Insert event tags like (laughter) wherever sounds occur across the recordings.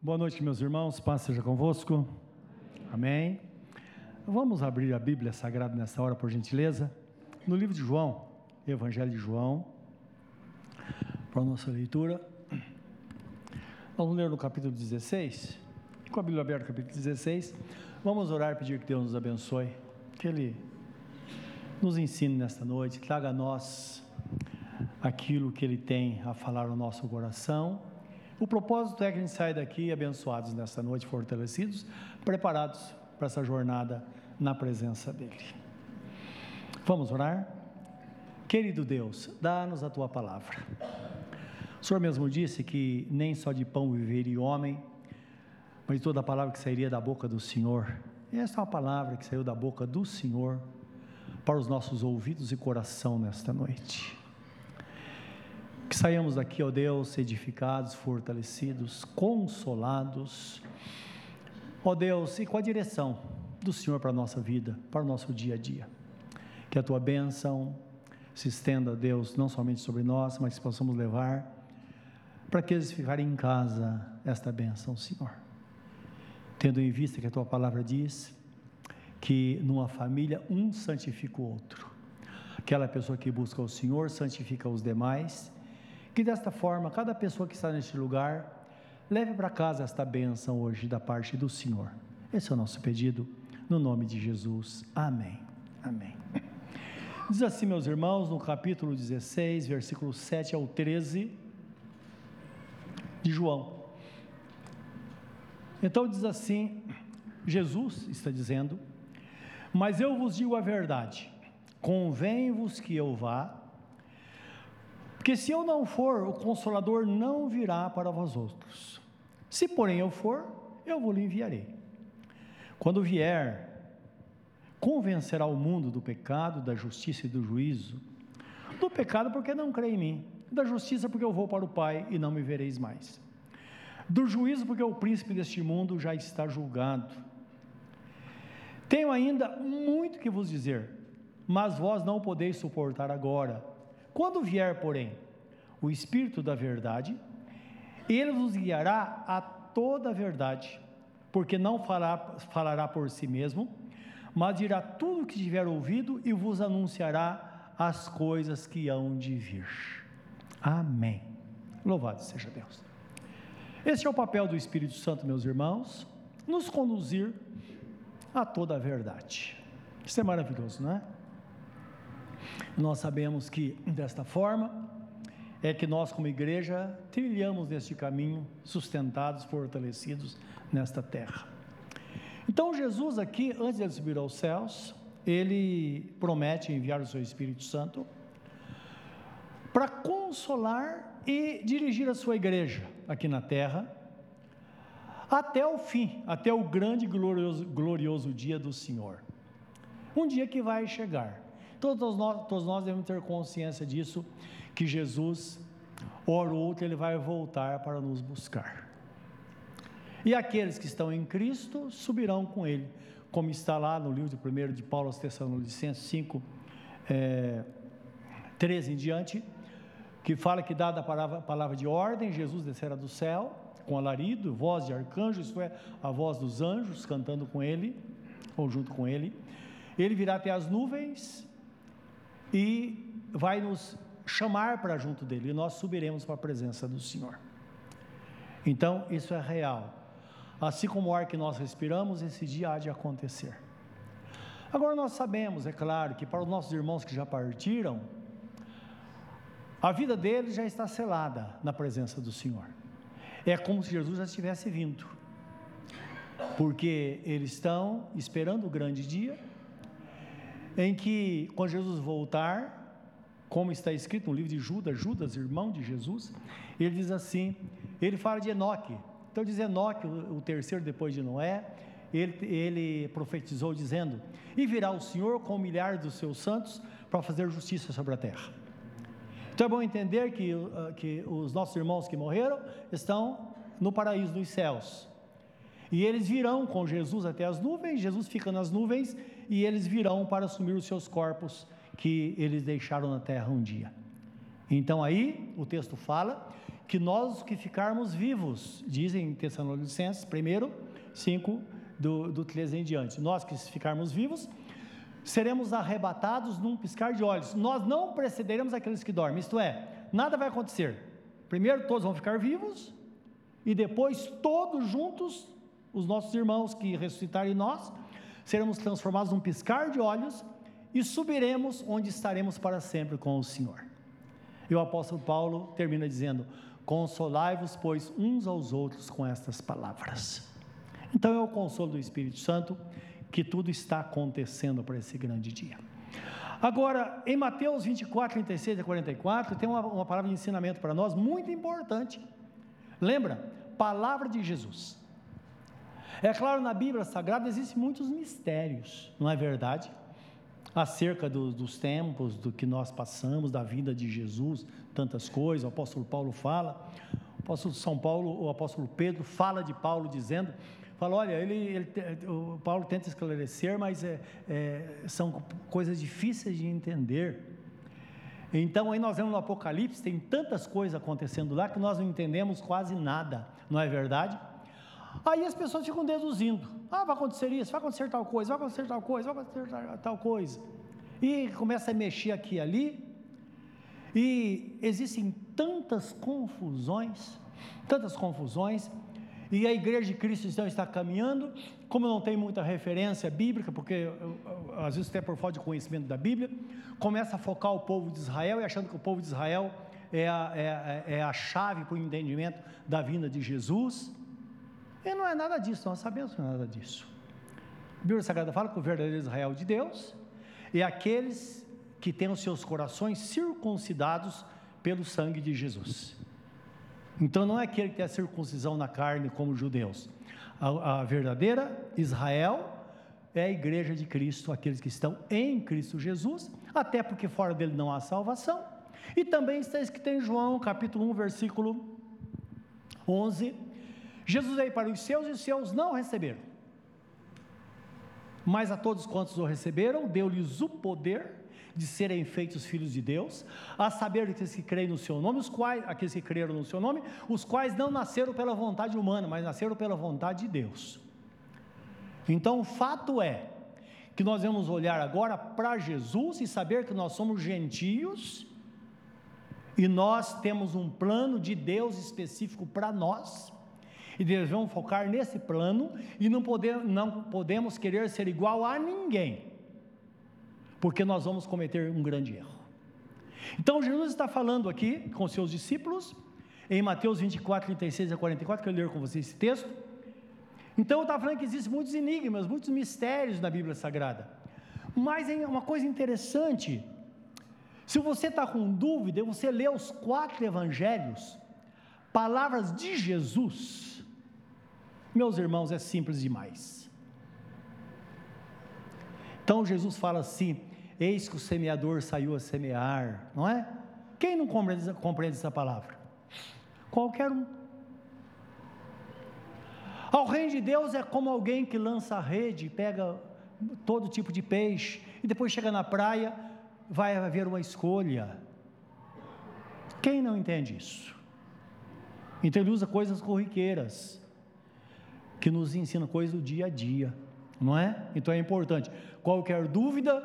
Boa noite, meus irmãos. Paz seja convosco. Amém. Vamos abrir a Bíblia Sagrada nessa hora, por gentileza. No livro de João, Evangelho de João, para a nossa leitura. Vamos ler no capítulo 16. Com a Bíblia aberta, capítulo 16. Vamos orar e pedir que Deus nos abençoe. Que Ele nos ensine nesta noite, traga a nós aquilo que Ele tem a falar no nosso coração o propósito é que a gente saia daqui abençoados nessa noite, fortalecidos, preparados para essa jornada na presença dEle. Vamos orar? Querido Deus, dá-nos a tua palavra. O Senhor mesmo disse que nem só de pão viveria o homem, mas toda a palavra que sairia da boca do Senhor. Essa é uma palavra que saiu da boca do Senhor para os nossos ouvidos e coração nesta noite. Que saiamos daqui, ó Deus, edificados, fortalecidos, consolados, ó Deus, e com a direção do Senhor para a nossa vida, para o nosso dia a dia. Que a tua bênção se estenda, Deus, não somente sobre nós, mas que possamos levar para que eles ficarem em casa esta bênção, Senhor. Tendo em vista que a tua palavra diz que numa família um santifica o outro. Aquela pessoa que busca o Senhor santifica os demais que desta forma, cada pessoa que está neste lugar, leve para casa esta bênção hoje da parte do Senhor. Esse é o nosso pedido, no nome de Jesus. Amém. Amém. Diz assim, meus irmãos, no capítulo 16, versículo 7 ao 13 de João. Então diz assim: Jesus está dizendo, mas eu vos digo a verdade, convém-vos que eu vá porque se eu não for, o Consolador não virá para vós outros. Se, porém, eu for, eu vou lhe enviarei. Quando vier, convencerá o mundo do pecado, da justiça e do juízo. Do pecado, porque não crê em mim. Da justiça, porque eu vou para o Pai e não me vereis mais. Do juízo, porque o príncipe deste mundo já está julgado. Tenho ainda muito que vos dizer, mas vós não podeis suportar agora. Quando vier, porém, o Espírito da Verdade, ele vos guiará a toda a verdade, porque não falará, falará por si mesmo, mas dirá tudo o que tiver ouvido e vos anunciará as coisas que hão de vir. Amém. Louvado seja Deus. Este é o papel do Espírito Santo, meus irmãos, nos conduzir a toda a verdade. Isso é maravilhoso, não é? Nós sabemos que desta forma é que nós, como igreja, trilhamos neste caminho, sustentados, fortalecidos nesta terra. Então, Jesus, aqui, antes de subir aos céus, ele promete enviar o seu Espírito Santo para consolar e dirigir a sua igreja aqui na terra, até o fim, até o grande e glorioso, glorioso dia do Senhor. Um dia que vai chegar Todos nós, todos nós devemos ter consciência disso, que Jesus, hora ou outra, ele vai voltar para nos buscar. E aqueles que estão em Cristo subirão com ele, como está lá no livro de 1 de Paulo aos Tessalonicenses 5, é, 13 em diante, que fala que dada a palavra, palavra de ordem, Jesus descerá do céu, com alarido, voz de arcanjo, isto é, a voz dos anjos cantando com ele, ou junto com ele. Ele virá até as nuvens, e vai nos chamar para junto dele, e nós subiremos para a presença do Senhor. Então, isso é real. Assim como o ar que nós respiramos, esse dia há de acontecer. Agora, nós sabemos, é claro, que para os nossos irmãos que já partiram, a vida deles já está selada na presença do Senhor. É como se Jesus já tivesse vindo, porque eles estão esperando o grande dia em que, quando Jesus voltar, como está escrito no livro de Judas, Judas, irmão de Jesus, ele diz assim: ele fala de Enoque. Então, diz Enoque, o terceiro depois de Noé, ele, ele profetizou dizendo: E virá o Senhor com milhares dos seus santos para fazer justiça sobre a terra. Então é bom entender que, uh, que os nossos irmãos que morreram estão no paraíso dos céus. E eles virão com Jesus até as nuvens, Jesus fica nas nuvens e eles virão para assumir os seus corpos que eles deixaram na terra um dia. Então aí o texto fala que nós que ficarmos vivos, dizem em Tessalonicenses, primeiro, 5, do, do 13 em diante, nós que ficarmos vivos, seremos arrebatados num piscar de olhos, nós não precederemos aqueles que dormem, isto é, nada vai acontecer, primeiro todos vão ficar vivos, e depois todos juntos, os nossos irmãos que ressuscitarem nós, seremos transformados num piscar de olhos, e subiremos onde estaremos para sempre com o Senhor. E o apóstolo Paulo termina dizendo: Consolai-vos, pois, uns aos outros com estas palavras. Então é o consolo do Espírito Santo que tudo está acontecendo para esse grande dia. Agora, em Mateus 24, 36 a 44, tem uma, uma palavra de ensinamento para nós muito importante. Lembra? Palavra de Jesus. É claro, na Bíblia Sagrada existem muitos mistérios, não é verdade? Acerca do, dos tempos, do que nós passamos, da vida de Jesus, tantas coisas, o apóstolo Paulo fala, o apóstolo São Paulo, o apóstolo Pedro fala de Paulo dizendo, fala, olha, ele, ele o Paulo tenta esclarecer, mas é, é, são coisas difíceis de entender. Então aí nós vemos no Apocalipse, tem tantas coisas acontecendo lá que nós não entendemos quase nada, não é verdade? Aí as pessoas ficam deduzindo: ah, vai acontecer isso, vai acontecer tal coisa, vai acontecer tal coisa, vai acontecer tal coisa. E começa a mexer aqui e ali, e existem tantas confusões, tantas confusões, e a igreja de Cristo então está caminhando, como não tem muita referência bíblica, porque às vezes até por falta de conhecimento da Bíblia, começa a focar o povo de Israel e achando que o povo de Israel é a, é, é a chave para o entendimento da vinda de Jesus. E não é nada disso, nós sabemos que não é nada disso. A Bíblia Sagrada fala que o verdadeiro Israel de Deus é aqueles que têm os seus corações circuncidados pelo sangue de Jesus. Então não é aquele que tem a circuncisão na carne como os judeus. A, a verdadeira Israel é a igreja de Cristo, aqueles que estão em Cristo Jesus, até porque fora dele não há salvação. E também está escrito em João capítulo 1, versículo 11, Jesus veio para os seus e os seus não receberam. Mas a todos quantos o receberam, deu-lhes o poder de serem feitos filhos de Deus, a saber aqueles que creem no seu nome, os quais, aqueles que creram no seu nome, os quais não nasceram pela vontade humana, mas nasceram pela vontade de Deus. Então o fato é que nós vamos olhar agora para Jesus e saber que nós somos gentios e nós temos um plano de Deus específico para nós e devemos focar nesse plano e não, poder, não podemos querer ser igual a ninguém, porque nós vamos cometer um grande erro. Então Jesus está falando aqui com seus discípulos, em Mateus 24, 36 a 44, que eu ler com vocês esse texto. Então estava falando que existem muitos enigmas, muitos mistérios na Bíblia Sagrada. Mas é uma coisa interessante, se você está com dúvida, você lê os quatro evangelhos, palavras de Jesus, meus irmãos, é simples demais. Então Jesus fala assim: Eis que o semeador saiu a semear, não é? Quem não compreende, compreende essa palavra? Qualquer um. Ao reino de Deus é como alguém que lança a rede, pega todo tipo de peixe e depois chega na praia, vai haver uma escolha. Quem não entende isso? Então ele usa coisas corriqueiras que nos ensina coisas do dia a dia, não é? Então é importante. Qualquer dúvida,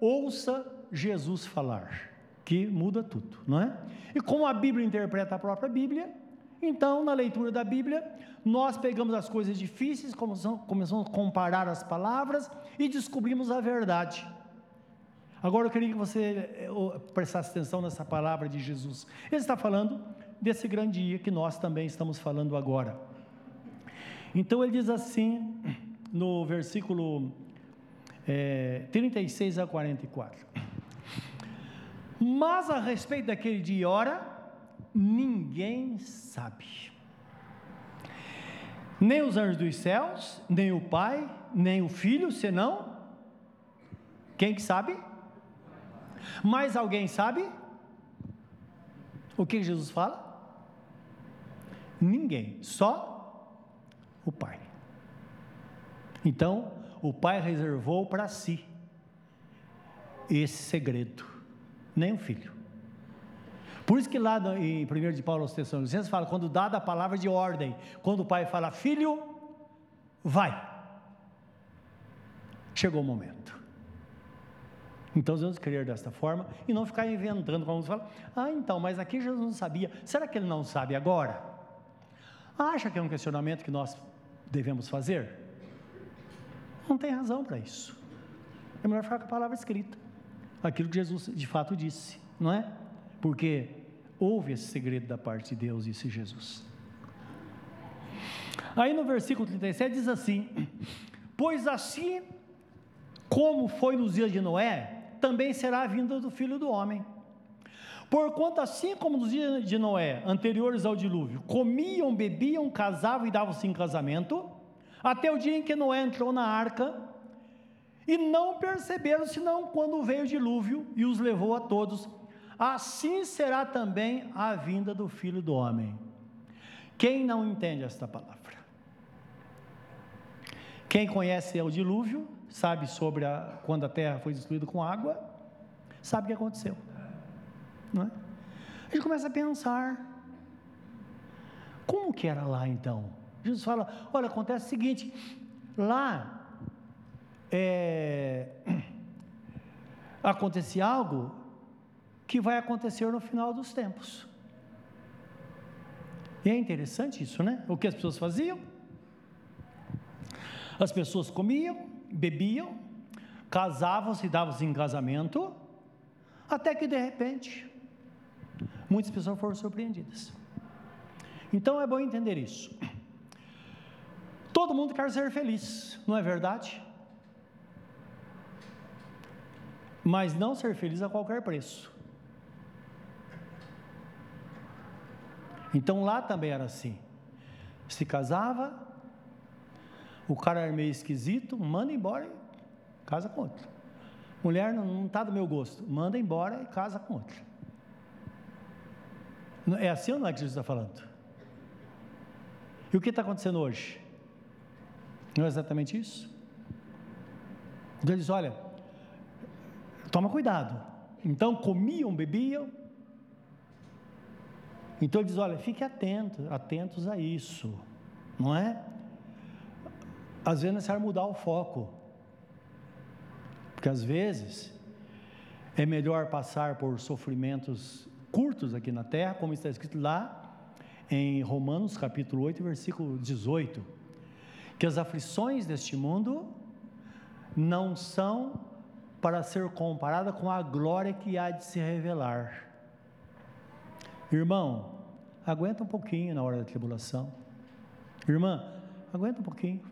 ouça Jesus falar, que muda tudo, não é? E como a Bíblia interpreta a própria Bíblia, então na leitura da Bíblia, nós pegamos as coisas difíceis, começamos a comparar as palavras e descobrimos a verdade. Agora eu queria que você eh, prestasse atenção nessa palavra de Jesus. Ele está falando desse grande dia que nós também estamos falando agora. Então ele diz assim, no versículo é, 36 a 44: Mas a respeito daquele dia e hora, ninguém sabe, nem os anjos dos céus, nem o Pai, nem o Filho, senão quem que sabe? Mais alguém sabe? O que Jesus fala? Ninguém, só o Pai. Então, o Pai reservou para si esse segredo, nem o filho. Por isso que lá em 1 de Paulo aos Tessalonicenses fala, quando dada a palavra de ordem, quando o pai fala, filho, vai. Chegou o momento. Então devemos crer desta forma e não ficar inventando, como fala, ah, então, mas aqui Jesus não sabia. Será que ele não sabe agora? Acha que é um questionamento que nós devemos fazer? Não tem razão para isso. É melhor ficar com a palavra escrita. Aquilo que Jesus de fato disse, não é? Porque houve esse segredo da parte de Deus, disse Jesus. Aí no versículo 37 diz assim: Pois assim como foi nos dias de Noé, também será a vinda do filho do homem. Porquanto, assim como nos dias de Noé, anteriores ao dilúvio, comiam, bebiam, casavam e davam-se em casamento, até o dia em que Noé entrou na arca, e não perceberam senão quando veio o dilúvio e os levou a todos. Assim será também a vinda do filho do homem. Quem não entende esta palavra? Quem conhece o dilúvio, sabe sobre a, quando a terra foi destruída com água, sabe o que aconteceu. Não é? A gente começa a pensar, como que era lá então? Jesus fala, olha, acontece o seguinte, lá é, (clears throat) acontece algo que vai acontecer no final dos tempos. E é interessante isso, né? O que as pessoas faziam? As pessoas comiam, bebiam, casavam-se, davam-se em casamento, até que de repente, muitas pessoas foram surpreendidas. Então é bom entender isso. Todo mundo quer ser feliz, não é verdade? Mas não ser feliz a qualquer preço. Então lá também era assim. Se casava, o cara é meio esquisito, manda embora e casa com outro. Mulher não está do meu gosto, manda embora e casa com outro. É assim ou não é que Jesus está falando? E o que está acontecendo hoje? Não é exatamente isso? Então ele diz: olha, toma cuidado. Então comiam, bebiam. Então ele diz: olha, fique atento, atentos a isso, não é? às vezes é necessário mudar o foco. Porque às vezes é melhor passar por sofrimentos curtos aqui na terra, como está escrito lá em Romanos capítulo 8, versículo 18, que as aflições deste mundo não são para ser comparada com a glória que há de se revelar. Irmão, aguenta um pouquinho na hora da tribulação. Irmã, aguenta um pouquinho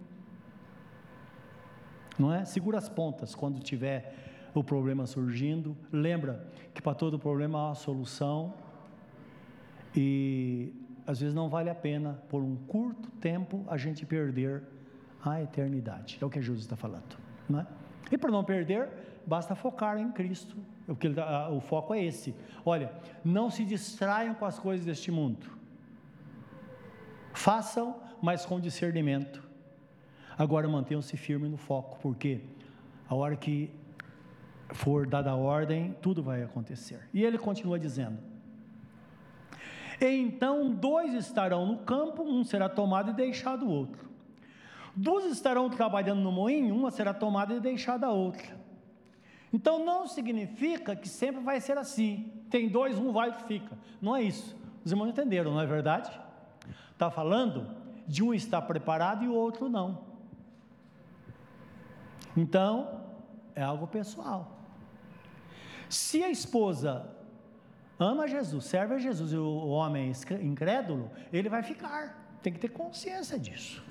não é? Segura as pontas quando tiver o problema surgindo. Lembra que para todo problema há uma solução e às vezes não vale a pena por um curto tempo a gente perder a eternidade. É o que Jesus está falando, não é? E para não perder, basta focar em Cristo. O, que tá, o foco é esse. Olha, não se distraiam com as coisas deste mundo. Façam, mas com discernimento. Agora mantenham-se firmes no foco, porque a hora que for dada a ordem, tudo vai acontecer. E ele continua dizendo: Então dois estarão no campo, um será tomado e deixado o outro. Duas estarão trabalhando no moinho, uma será tomada e deixada a outra. Então não significa que sempre vai ser assim. Tem dois, um vai e fica. Não é isso. Os irmãos entenderam, não é verdade? Está falando de um estar preparado e o outro não. Então, é algo pessoal. Se a esposa ama Jesus, serve a Jesus e o homem incrédulo, ele vai ficar. Tem que ter consciência disso.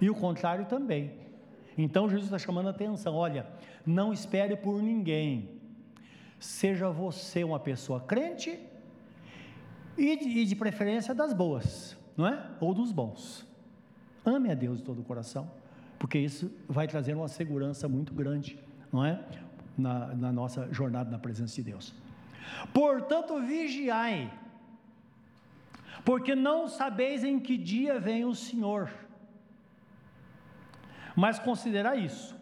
E o contrário também. Então Jesus está chamando a atenção: olha, não espere por ninguém. Seja você uma pessoa crente e de, e de preferência das boas, não é? Ou dos bons. Ame a Deus de todo o coração porque isso vai trazer uma segurança muito grande, não é? Na, na nossa jornada na presença de Deus. Portanto, vigiai, porque não sabeis em que dia vem o Senhor. Mas considerar isso.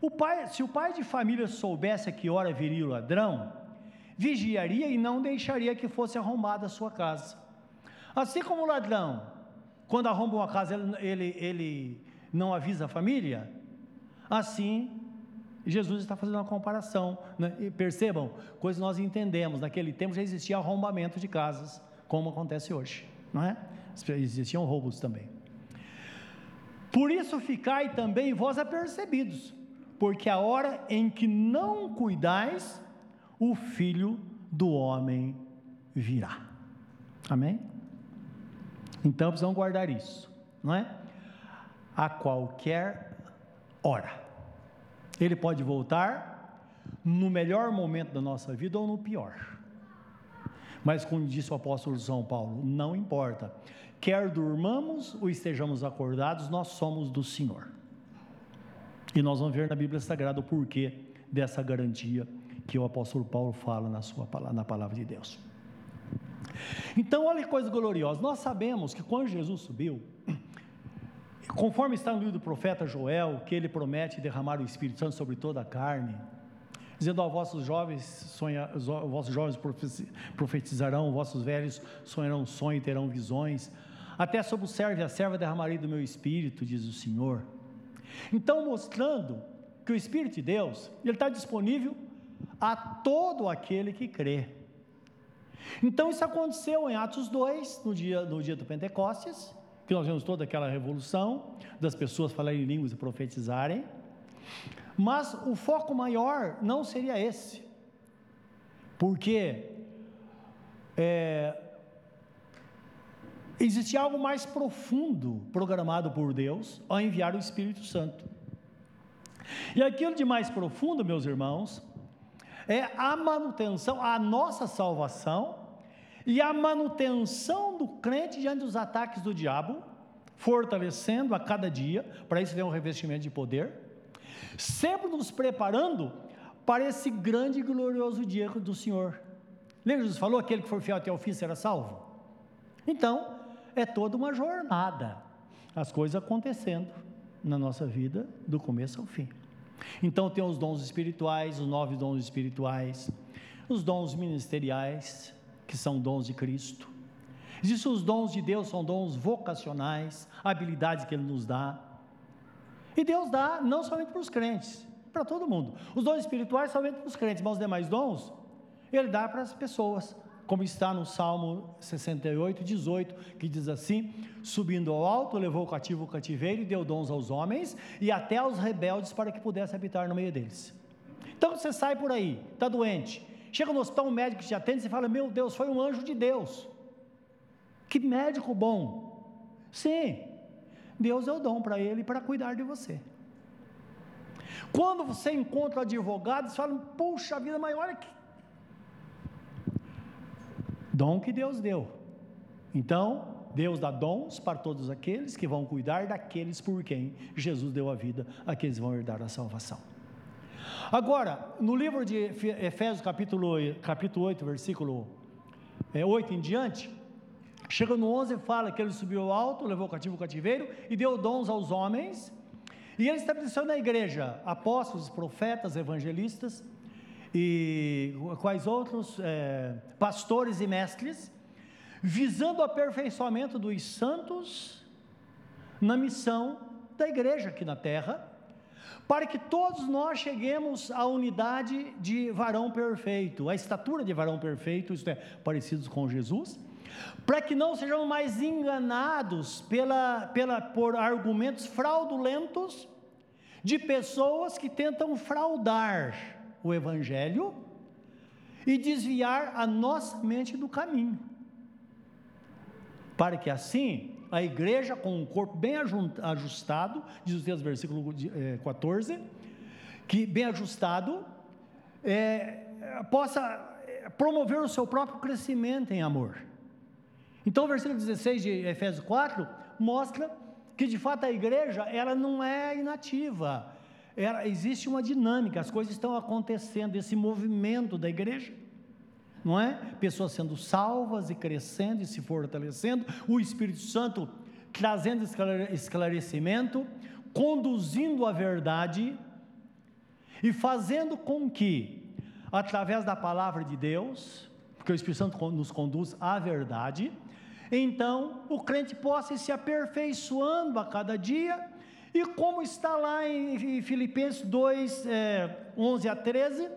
O pai, se o pai de família soubesse a que hora viria o ladrão, vigiaria e não deixaria que fosse arrombada a sua casa. Assim como o ladrão, quando arromba uma casa, ele, ele, ele não avisa a família, assim Jesus está fazendo uma comparação. Né? E percebam, coisa que nós entendemos, naquele tempo já existia arrombamento de casas, como acontece hoje, não é? Existiam roubos também. Por isso ficai também vós apercebidos, porque a hora em que não cuidais, o filho do homem virá. Amém? Então precisamos guardar isso, não é? A qualquer hora. Ele pode voltar no melhor momento da nossa vida ou no pior. Mas, como disse o apóstolo São Paulo, não importa. Quer durmamos ou estejamos acordados, nós somos do Senhor. E nós vamos ver na Bíblia Sagrada o porquê dessa garantia que o apóstolo Paulo fala na, sua, na palavra de Deus. Então, olha que coisa gloriosa. Nós sabemos que quando Jesus subiu, Conforme está no livro do profeta Joel, que ele promete derramar o Espírito Santo sobre toda a carne, dizendo aos vossos jovens, sonha, os vossos jovens profetizarão, vossos velhos sonharão sonho e terão visões, até sobre o servo e a serva derramarei do meu Espírito, diz o Senhor. Então, mostrando que o Espírito de Deus, ele está disponível a todo aquele que crê. Então, isso aconteceu em Atos 2, no dia, no dia do Pentecostes, que nós vemos toda aquela revolução das pessoas falarem línguas e profetizarem, mas o foco maior não seria esse, porque é, existe algo mais profundo programado por Deus ao enviar o Espírito Santo. E aquilo de mais profundo, meus irmãos, é a manutenção, a nossa salvação e a manutenção do crente diante dos ataques do diabo, fortalecendo a cada dia, para isso vem um revestimento de poder, sempre nos preparando para esse grande e glorioso dia do Senhor. Lembra Jesus falou: aquele que for fiel até o fim será salvo? Então, é toda uma jornada, as coisas acontecendo na nossa vida, do começo ao fim. Então, tem os dons espirituais, os nove dons espirituais, os dons ministeriais, que são dons de Cristo. Existem os dons de Deus, são dons vocacionais, habilidades que Ele nos dá. E Deus dá não somente para os crentes, para todo mundo. Os dons espirituais somente para os crentes, mas os demais dons, Ele dá para as pessoas. Como está no Salmo 68, 18, que diz assim: Subindo ao alto, levou o cativo o cativeiro e deu dons aos homens e até aos rebeldes para que pudesse habitar no meio deles. Então você sai por aí, está doente, Chega no hospital, um médico te atende e fala: Meu Deus, foi um anjo de Deus. Que médico bom. Sim, Deus é o dom para ele para cuidar de você. Quando você encontra advogados, falam: Puxa vida, mas olha que. Dom que Deus deu. Então, Deus dá dons para todos aqueles que vão cuidar daqueles por quem Jesus deu a vida, aqueles vão herdar a salvação. Agora, no livro de Efésios, capítulo, capítulo 8, versículo 8 é, em diante, chega no 11 fala que ele subiu alto, levou o cativo o cativeiro e deu dons aos homens. E ele estabeleceu na igreja apóstolos, profetas, evangelistas e quais outros? É, pastores e mestres, visando o aperfeiçoamento dos santos na missão da igreja aqui na terra para que todos nós cheguemos à unidade de varão perfeito, à estatura de varão perfeito, isto é, parecidos com Jesus, para que não sejamos mais enganados pela, pela, por argumentos fraudulentos de pessoas que tentam fraudar o Evangelho e desviar a nossa mente do caminho, para que assim a igreja com um corpo bem ajustado, diz o texto, versículo 14, é, que bem ajustado, é, possa é, promover o seu próprio crescimento em amor. Então, o versículo 16 de Efésios 4 mostra que de fato a igreja ela não é inativa, ela, existe uma dinâmica, as coisas estão acontecendo, esse movimento da igreja não é? Pessoas sendo salvas e crescendo e se fortalecendo, o Espírito Santo trazendo esclarecimento, conduzindo a verdade e fazendo com que através da palavra de Deus, porque o Espírito Santo nos conduz à verdade, então o crente possa ir se aperfeiçoando a cada dia, e como está lá em Filipenses 2, é, 11 a 13,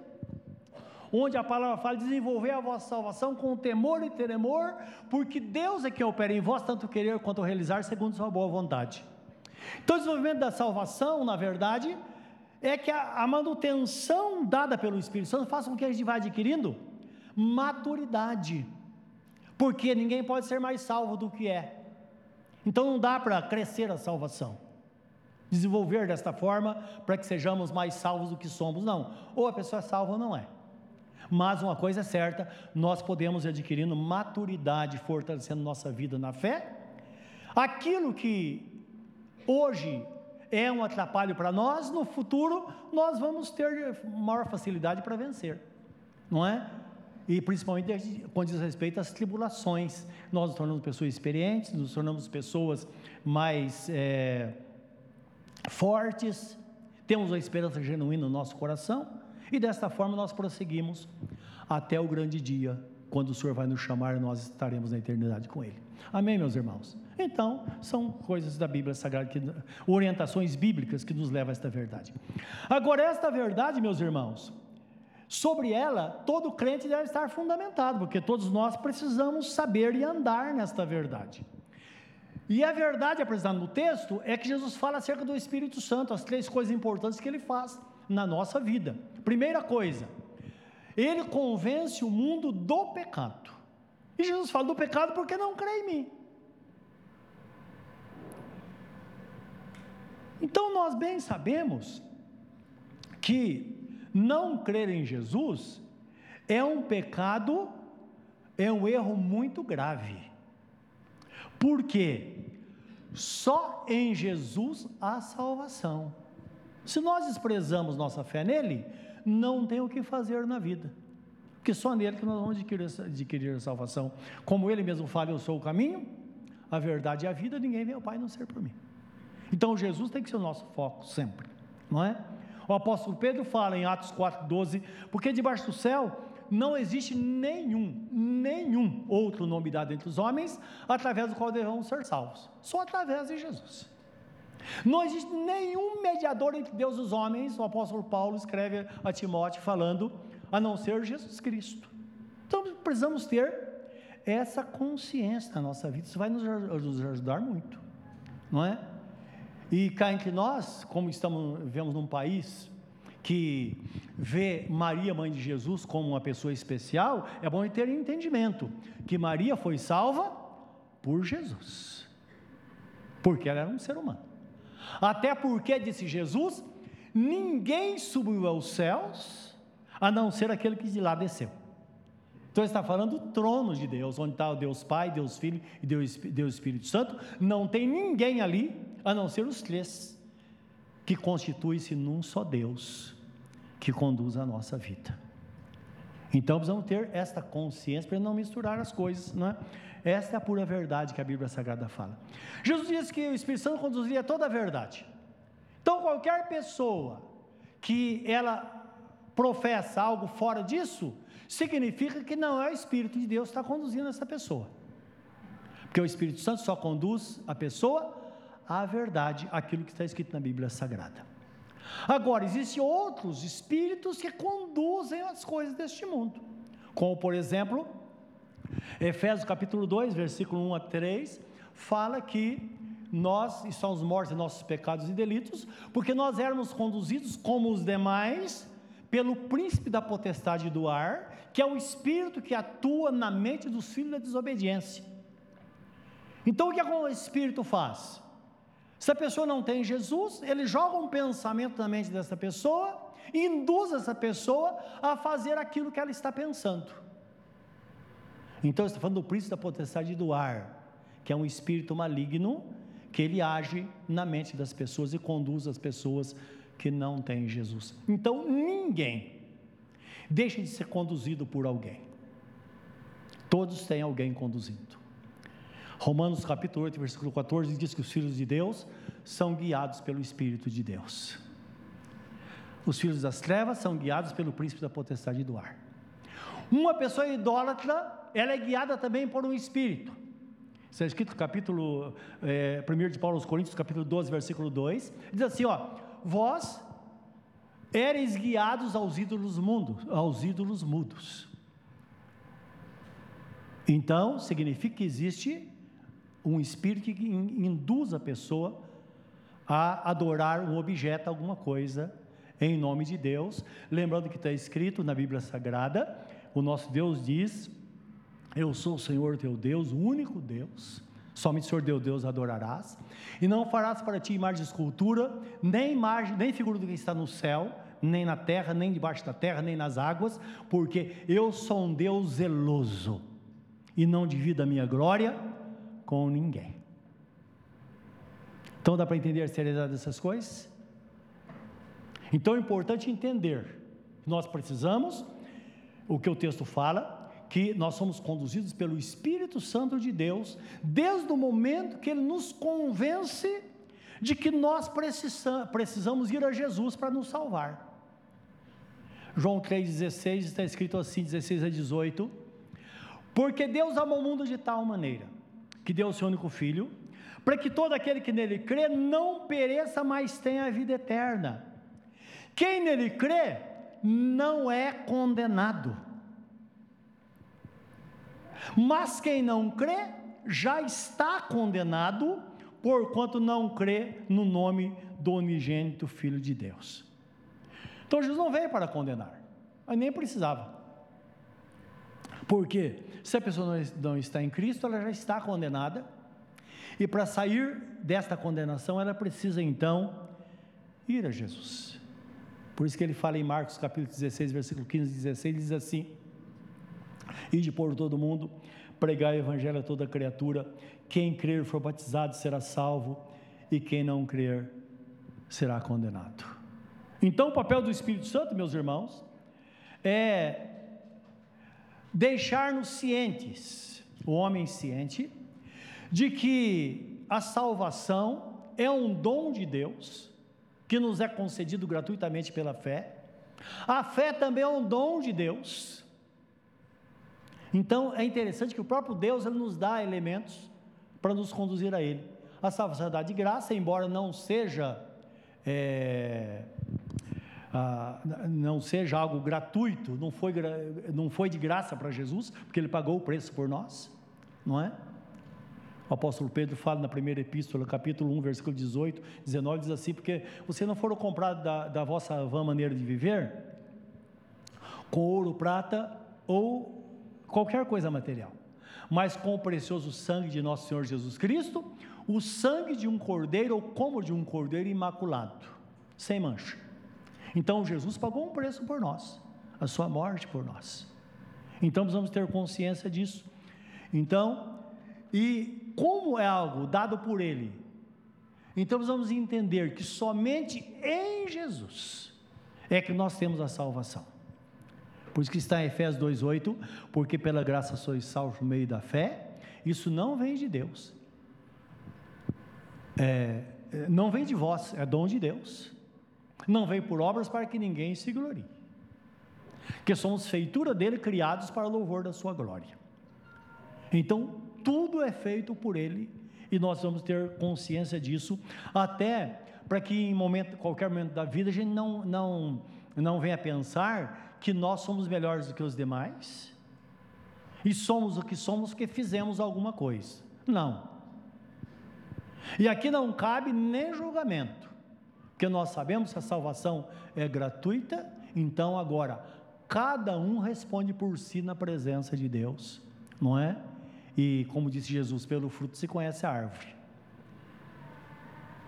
onde a palavra fala: desenvolver a vossa salvação com temor e tremor, porque Deus é quem opera em vós, tanto querer quanto realizar, segundo sua boa vontade. Então, o desenvolvimento da salvação, na verdade, é que a, a manutenção dada pelo Espírito Santo faça com que a gente vá adquirindo maturidade, porque ninguém pode ser mais salvo do que é. Então não dá para crescer a salvação, desenvolver desta forma para que sejamos mais salvos do que somos, não. Ou a pessoa é salva ou não é. Mas uma coisa é certa, nós podemos ir adquirindo maturidade, fortalecendo nossa vida na fé. Aquilo que hoje é um atrapalho para nós, no futuro nós vamos ter maior facilidade para vencer, não é? E principalmente quando diz respeito às tribulações, nós nos tornamos pessoas experientes, nos tornamos pessoas mais é, fortes, temos uma esperança genuína no nosso coração, e desta forma nós prosseguimos até o grande dia, quando o Senhor vai nos chamar e nós estaremos na eternidade com Ele. Amém, meus irmãos? Então, são coisas da Bíblia Sagrada, que, orientações bíblicas que nos levam a esta verdade. Agora, esta verdade, meus irmãos, sobre ela, todo crente deve estar fundamentado, porque todos nós precisamos saber e andar nesta verdade. E a verdade apresentada no texto é que Jesus fala acerca do Espírito Santo, as três coisas importantes que ele faz na nossa vida. Primeira coisa, ele convence o mundo do pecado. E Jesus fala do pecado porque não crê em mim. Então nós bem sabemos que não crer em Jesus é um pecado, é um erro muito grave. Porque só em Jesus há salvação. Se nós desprezamos nossa fé nele, não tem o que fazer na vida. Porque só nele que nós vamos adquirir, adquirir a salvação. Como ele mesmo fala, eu sou o caminho, a verdade e a vida, ninguém vem ao Pai não ser por mim. Então Jesus tem que ser o nosso foco sempre, não é? O apóstolo Pedro fala em Atos 4,12, porque debaixo do céu não existe nenhum, nenhum outro nome dado entre os homens, através do qual devemos ser salvos. Só através de Jesus. Não existe nenhum mediador entre Deus e os homens, o apóstolo Paulo escreve a Timóteo falando, a não ser Jesus Cristo. Então precisamos ter essa consciência na nossa vida, isso vai nos ajudar muito, não é? E cá entre nós, como estamos, vivemos num país que vê Maria, mãe de Jesus, como uma pessoa especial, é bom ter entendimento que Maria foi salva por Jesus, porque ela era um ser humano. Até porque, disse Jesus, ninguém subiu aos céus a não ser aquele que de lá desceu. Então está falando do trono de Deus, onde está o Deus Pai, Deus Filho e Deus, Deus Espírito Santo. Não tem ninguém ali a não ser os três, que constitui-se num só Deus que conduz a nossa vida. Então precisamos ter esta consciência para não misturar as coisas, não é? Esta é a pura verdade que a Bíblia Sagrada fala. Jesus disse que o Espírito Santo conduzia toda a verdade. Então qualquer pessoa que ela professa algo fora disso, significa que não é o Espírito de Deus que está conduzindo essa pessoa. Porque o Espírito Santo só conduz a pessoa à verdade, aquilo que está escrito na Bíblia Sagrada. Agora, existem outros espíritos que conduzem as coisas deste mundo, como por exemplo, Efésios capítulo 2, versículo 1 a 3, fala que nós estamos mortos em nossos pecados e delitos, porque nós éramos conduzidos como os demais pelo príncipe da potestade do ar, que é o espírito que atua na mente dos filhos da desobediência. Então o que o espírito faz? Se a pessoa não tem Jesus, ele joga um pensamento na mente dessa pessoa e induz essa pessoa a fazer aquilo que ela está pensando. Então, está falando do príncipe da potestade do ar, que é um espírito maligno, que ele age na mente das pessoas e conduz as pessoas que não têm Jesus. Então, ninguém deixa de ser conduzido por alguém. Todos têm alguém conduzindo. Romanos capítulo 8, versículo 14 diz que os filhos de Deus são guiados pelo Espírito de Deus. Os filhos das trevas são guiados pelo príncipe da potestade do ar. Uma pessoa idólatra, ela é guiada também por um espírito. Isso é escrito no capítulo é, 1 de Paulo aos Coríntios, capítulo 12, versículo 2. Diz assim: ó, vós eres guiados aos ídolos mudos, aos ídolos mudos. Então, significa que existe um espírito que induz a pessoa a adorar um objeto, alguma coisa, em nome de Deus. Lembrando que está escrito na Bíblia Sagrada: o nosso Deus diz, Eu sou o Senhor teu Deus, o único Deus. Somente o Senhor teu Deus adorarás, e não farás para ti imagem de escultura, nem imagem, nem figura do que está no céu, nem na terra, nem debaixo da terra, nem nas águas, porque eu sou um Deus zeloso, e não divido a minha glória com ninguém. Então dá para entender a seriedade dessas coisas? Então é importante entender que nós precisamos, o que o texto fala, que nós somos conduzidos pelo Espírito Santo de Deus, desde o momento que ele nos convence de que nós precisamos ir a Jesus para nos salvar. João 3,16 está escrito assim, 16 a 18: Porque Deus amou o mundo de tal maneira que deu o seu único filho, para que todo aquele que nele crê não pereça, mas tenha a vida eterna. Quem nele crê não é condenado. Mas quem não crê já está condenado, porquanto não crê no nome do unigênito Filho de Deus. Então Jesus não veio para condenar, mas nem precisava. Porque se a pessoa não está em Cristo, ela já está condenada. E para sair desta condenação, ela precisa então ir a Jesus. Por isso que ele fala em Marcos capítulo 16, versículo 15 e 16, diz assim: Ide por todo mundo, pregai o evangelho a toda criatura, quem crer for batizado será salvo, e quem não crer será condenado. Então o papel do Espírito Santo, meus irmãos, é deixar-nos cientes, o homem ciente, de que a salvação é um dom de Deus, que nos é concedido gratuitamente pela fé. A fé também é um dom de Deus. Então é interessante que o próprio Deus ele nos dá elementos para nos conduzir a Ele. A salvação de graça, embora não seja é, não seja algo gratuito, não foi, não foi de graça para Jesus, porque ele pagou o preço por nós, não é? O apóstolo Pedro fala na primeira epístola, capítulo 1, versículo 18, 19, diz assim: Porque vocês não foram comprados da, da vossa vã maneira de viver, com ouro, prata ou qualquer coisa material, mas com o precioso sangue de nosso Senhor Jesus Cristo, o sangue de um cordeiro, ou como de um cordeiro imaculado, sem mancha então Jesus pagou um preço por nós, a sua morte por nós. Então precisamos ter consciência disso. Então, e como é algo dado por Ele, então precisamos entender que somente em Jesus é que nós temos a salvação. Por isso que está em Efésios 2,8, porque pela graça sois salvos no meio da fé, isso não vem de Deus. É, não vem de vós, é dom de Deus. Não veio por obras para que ninguém se glorie. Que somos feitura dele, criados para louvor da sua glória. Então, tudo é feito por ele e nós vamos ter consciência disso, até para que em momento, qualquer momento da vida a gente não, não, não venha pensar que nós somos melhores do que os demais e somos o que somos porque fizemos alguma coisa. Não. E aqui não cabe nem julgamento. Porque nós sabemos que a salvação é gratuita, então agora, cada um responde por si na presença de Deus, não é? E como disse Jesus, pelo fruto se conhece a árvore.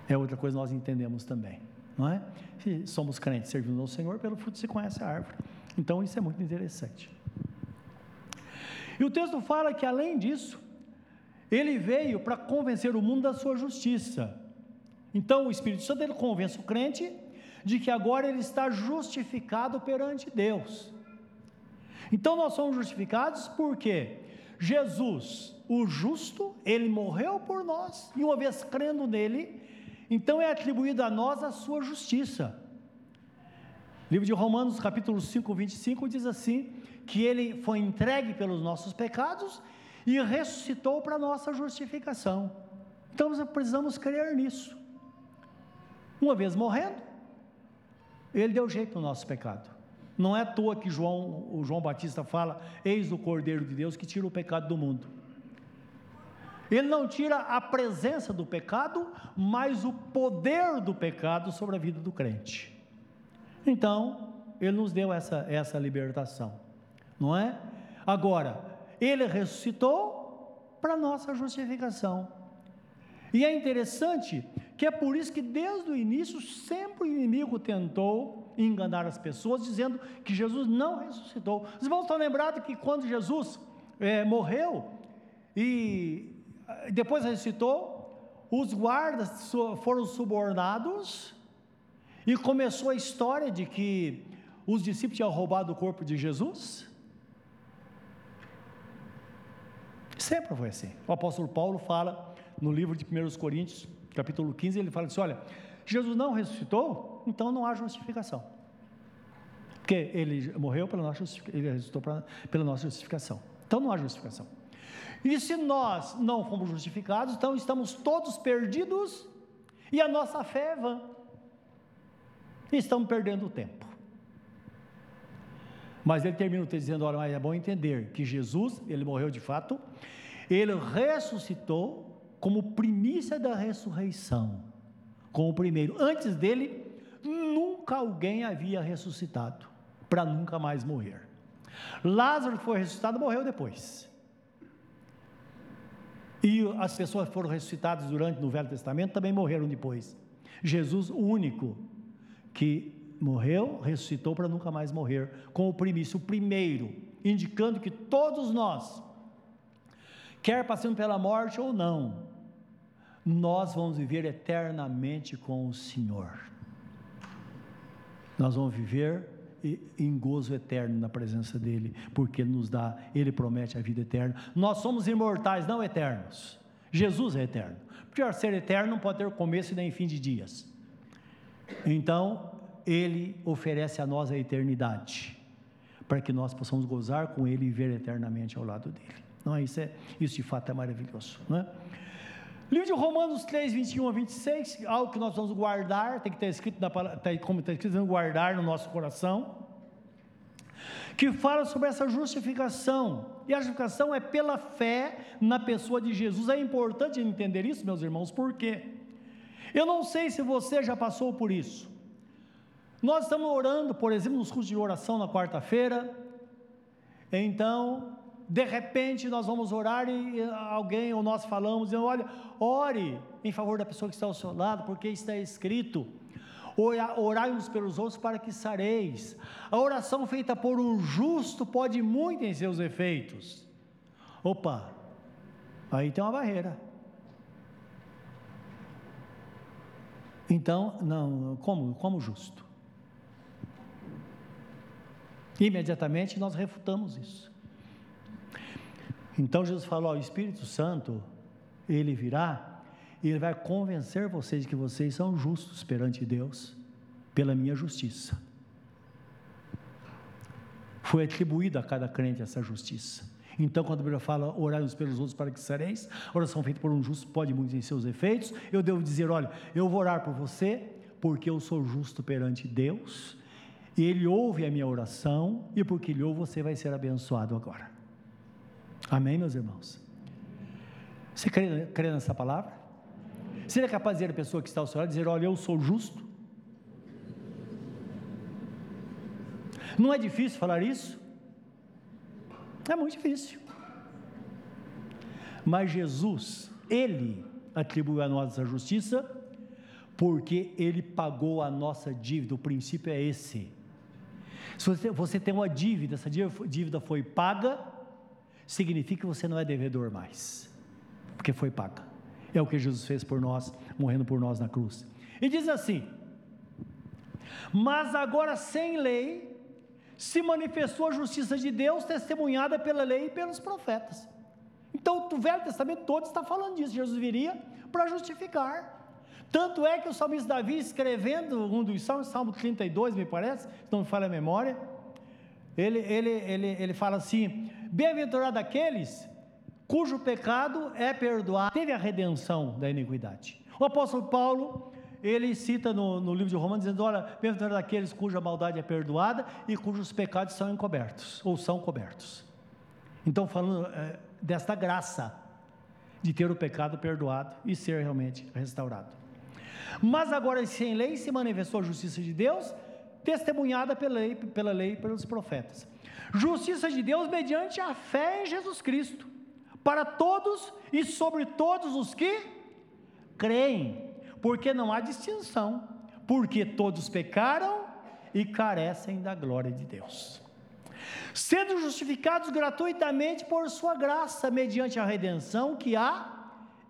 É outra coisa que nós entendemos também, não é? Se somos crentes servindo ao Senhor, pelo fruto se conhece a árvore. Então isso é muito interessante. E o texto fala que além disso, ele veio para convencer o mundo da sua justiça. Então o Espírito Santo ele convence o crente de que agora ele está justificado perante Deus. Então nós somos justificados porque Jesus, o justo, ele morreu por nós e uma vez crendo nele, então é atribuída a nós a sua justiça. Livro de Romanos, capítulo 5, 25, diz assim: que ele foi entregue pelos nossos pecados e ressuscitou para nossa justificação. Então nós precisamos crer nisso. Uma vez morrendo, ele deu jeito no nosso pecado. Não é à toa que João, o João Batista fala: Eis o Cordeiro de Deus que tira o pecado do mundo. Ele não tira a presença do pecado, mas o poder do pecado sobre a vida do crente. Então, ele nos deu essa, essa libertação, não é? Agora, ele ressuscitou para nossa justificação. E é interessante que é por isso que desde o início sempre o inimigo tentou enganar as pessoas, dizendo que Jesus não ressuscitou. Os irmãos estão lembrados que quando Jesus é, morreu e depois ressuscitou, os guardas foram subornados e começou a história de que os discípulos tinham roubado o corpo de Jesus. Sempre foi assim. O apóstolo Paulo fala no livro de 1 Coríntios, capítulo 15, ele fala assim: olha, Jesus não ressuscitou, então não há justificação. Porque ele morreu pela nossa ele ressuscitou pela nossa justificação. Então não há justificação. E se nós não fomos justificados, então estamos todos perdidos e a nossa fé é vã. Estamos perdendo o tempo. Mas ele termina o texto dizendo: olha, mas é bom entender que Jesus, ele morreu de fato, ele ressuscitou como primícia da ressurreição, como o primeiro. Antes dele, nunca alguém havia ressuscitado, para nunca mais morrer. Lázaro foi ressuscitado, morreu depois. E as pessoas foram ressuscitadas durante no Velho Testamento também morreram depois. Jesus, o único que morreu, ressuscitou para nunca mais morrer, com o primício, o primeiro, indicando que todos nós, quer passando pela morte ou não, nós vamos viver eternamente com o Senhor. Nós vamos viver em gozo eterno na presença dEle, porque Ele nos dá, Ele promete a vida eterna. Nós somos imortais, não eternos. Jesus é eterno. Porque ser eterno não pode ter começo nem fim de dias. Então, Ele oferece a nós a eternidade, para que nós possamos gozar com Ele e viver eternamente ao lado dEle. Não, isso, é, isso de fato é maravilhoso. Não é? Livro de Romanos 3, 21 a 26, algo que nós vamos guardar, tem que estar escrito, na, como está escrito, guardar no nosso coração, que fala sobre essa justificação, e a justificação é pela fé na pessoa de Jesus. É importante entender isso, meus irmãos, por quê? Eu não sei se você já passou por isso. Nós estamos orando, por exemplo, nos cursos de oração na quarta-feira, então de repente nós vamos orar e alguém ou nós falamos, dizendo, olha, ore em favor da pessoa que está ao seu lado, porque está escrito, orai uns pelos outros para que sareis. A oração feita por um justo pode muito em seus efeitos. Opa, aí tem uma barreira. Então, não, como, como justo? Imediatamente nós refutamos isso. Então Jesus falou: o Espírito Santo, ele virá e ele vai convencer vocês que vocês são justos perante Deus pela minha justiça. Foi atribuída a cada crente essa justiça. Então, quando a Bíblia fala orar uns pelos outros para que sereis, oração feita por um justo pode muito em seus efeitos. Eu devo dizer: olha, eu vou orar por você, porque eu sou justo perante Deus, e Ele ouve a minha oração, e porque Ele ouve, você vai ser abençoado agora. Amém, meus irmãos? Você crê, crê nessa palavra? Seria capaz de dizer a pessoa que está ao seu lado, dizer, olha, eu sou justo? Não é difícil falar isso? É muito difícil. Mas Jesus, Ele atribuiu a nós a justiça, porque Ele pagou a nossa dívida. O princípio é esse. Se você, você tem uma dívida, essa dívida foi paga, significa que você não é devedor mais, porque foi paga. É o que Jesus fez por nós, morrendo por nós na cruz. E diz assim: Mas agora sem lei se manifestou a justiça de Deus, testemunhada pela lei e pelos profetas. Então o Velho Testamento todo está falando disso. Jesus viria para justificar. Tanto é que o salmista Davi, escrevendo um dos salmos, Salmo 32, me parece, se não me falha a memória, ele, ele, ele, ele fala assim: Bem-aventurado aqueles cujo pecado é perdoado, teve a redenção da iniquidade. O apóstolo Paulo, ele cita no, no livro de Romanos, dizendo: Olha, bem-aventurado aqueles cuja maldade é perdoada e cujos pecados são encobertos, ou são cobertos. Então, falando é, desta graça de ter o pecado perdoado e ser realmente restaurado. Mas agora, sem lei, se manifestou a justiça de Deus, testemunhada pela lei, pela lei e pelos profetas. Justiça de Deus mediante a fé em Jesus Cristo, para todos e sobre todos os que creem, porque não há distinção, porque todos pecaram e carecem da glória de Deus. Sendo justificados gratuitamente por Sua graça, mediante a redenção que há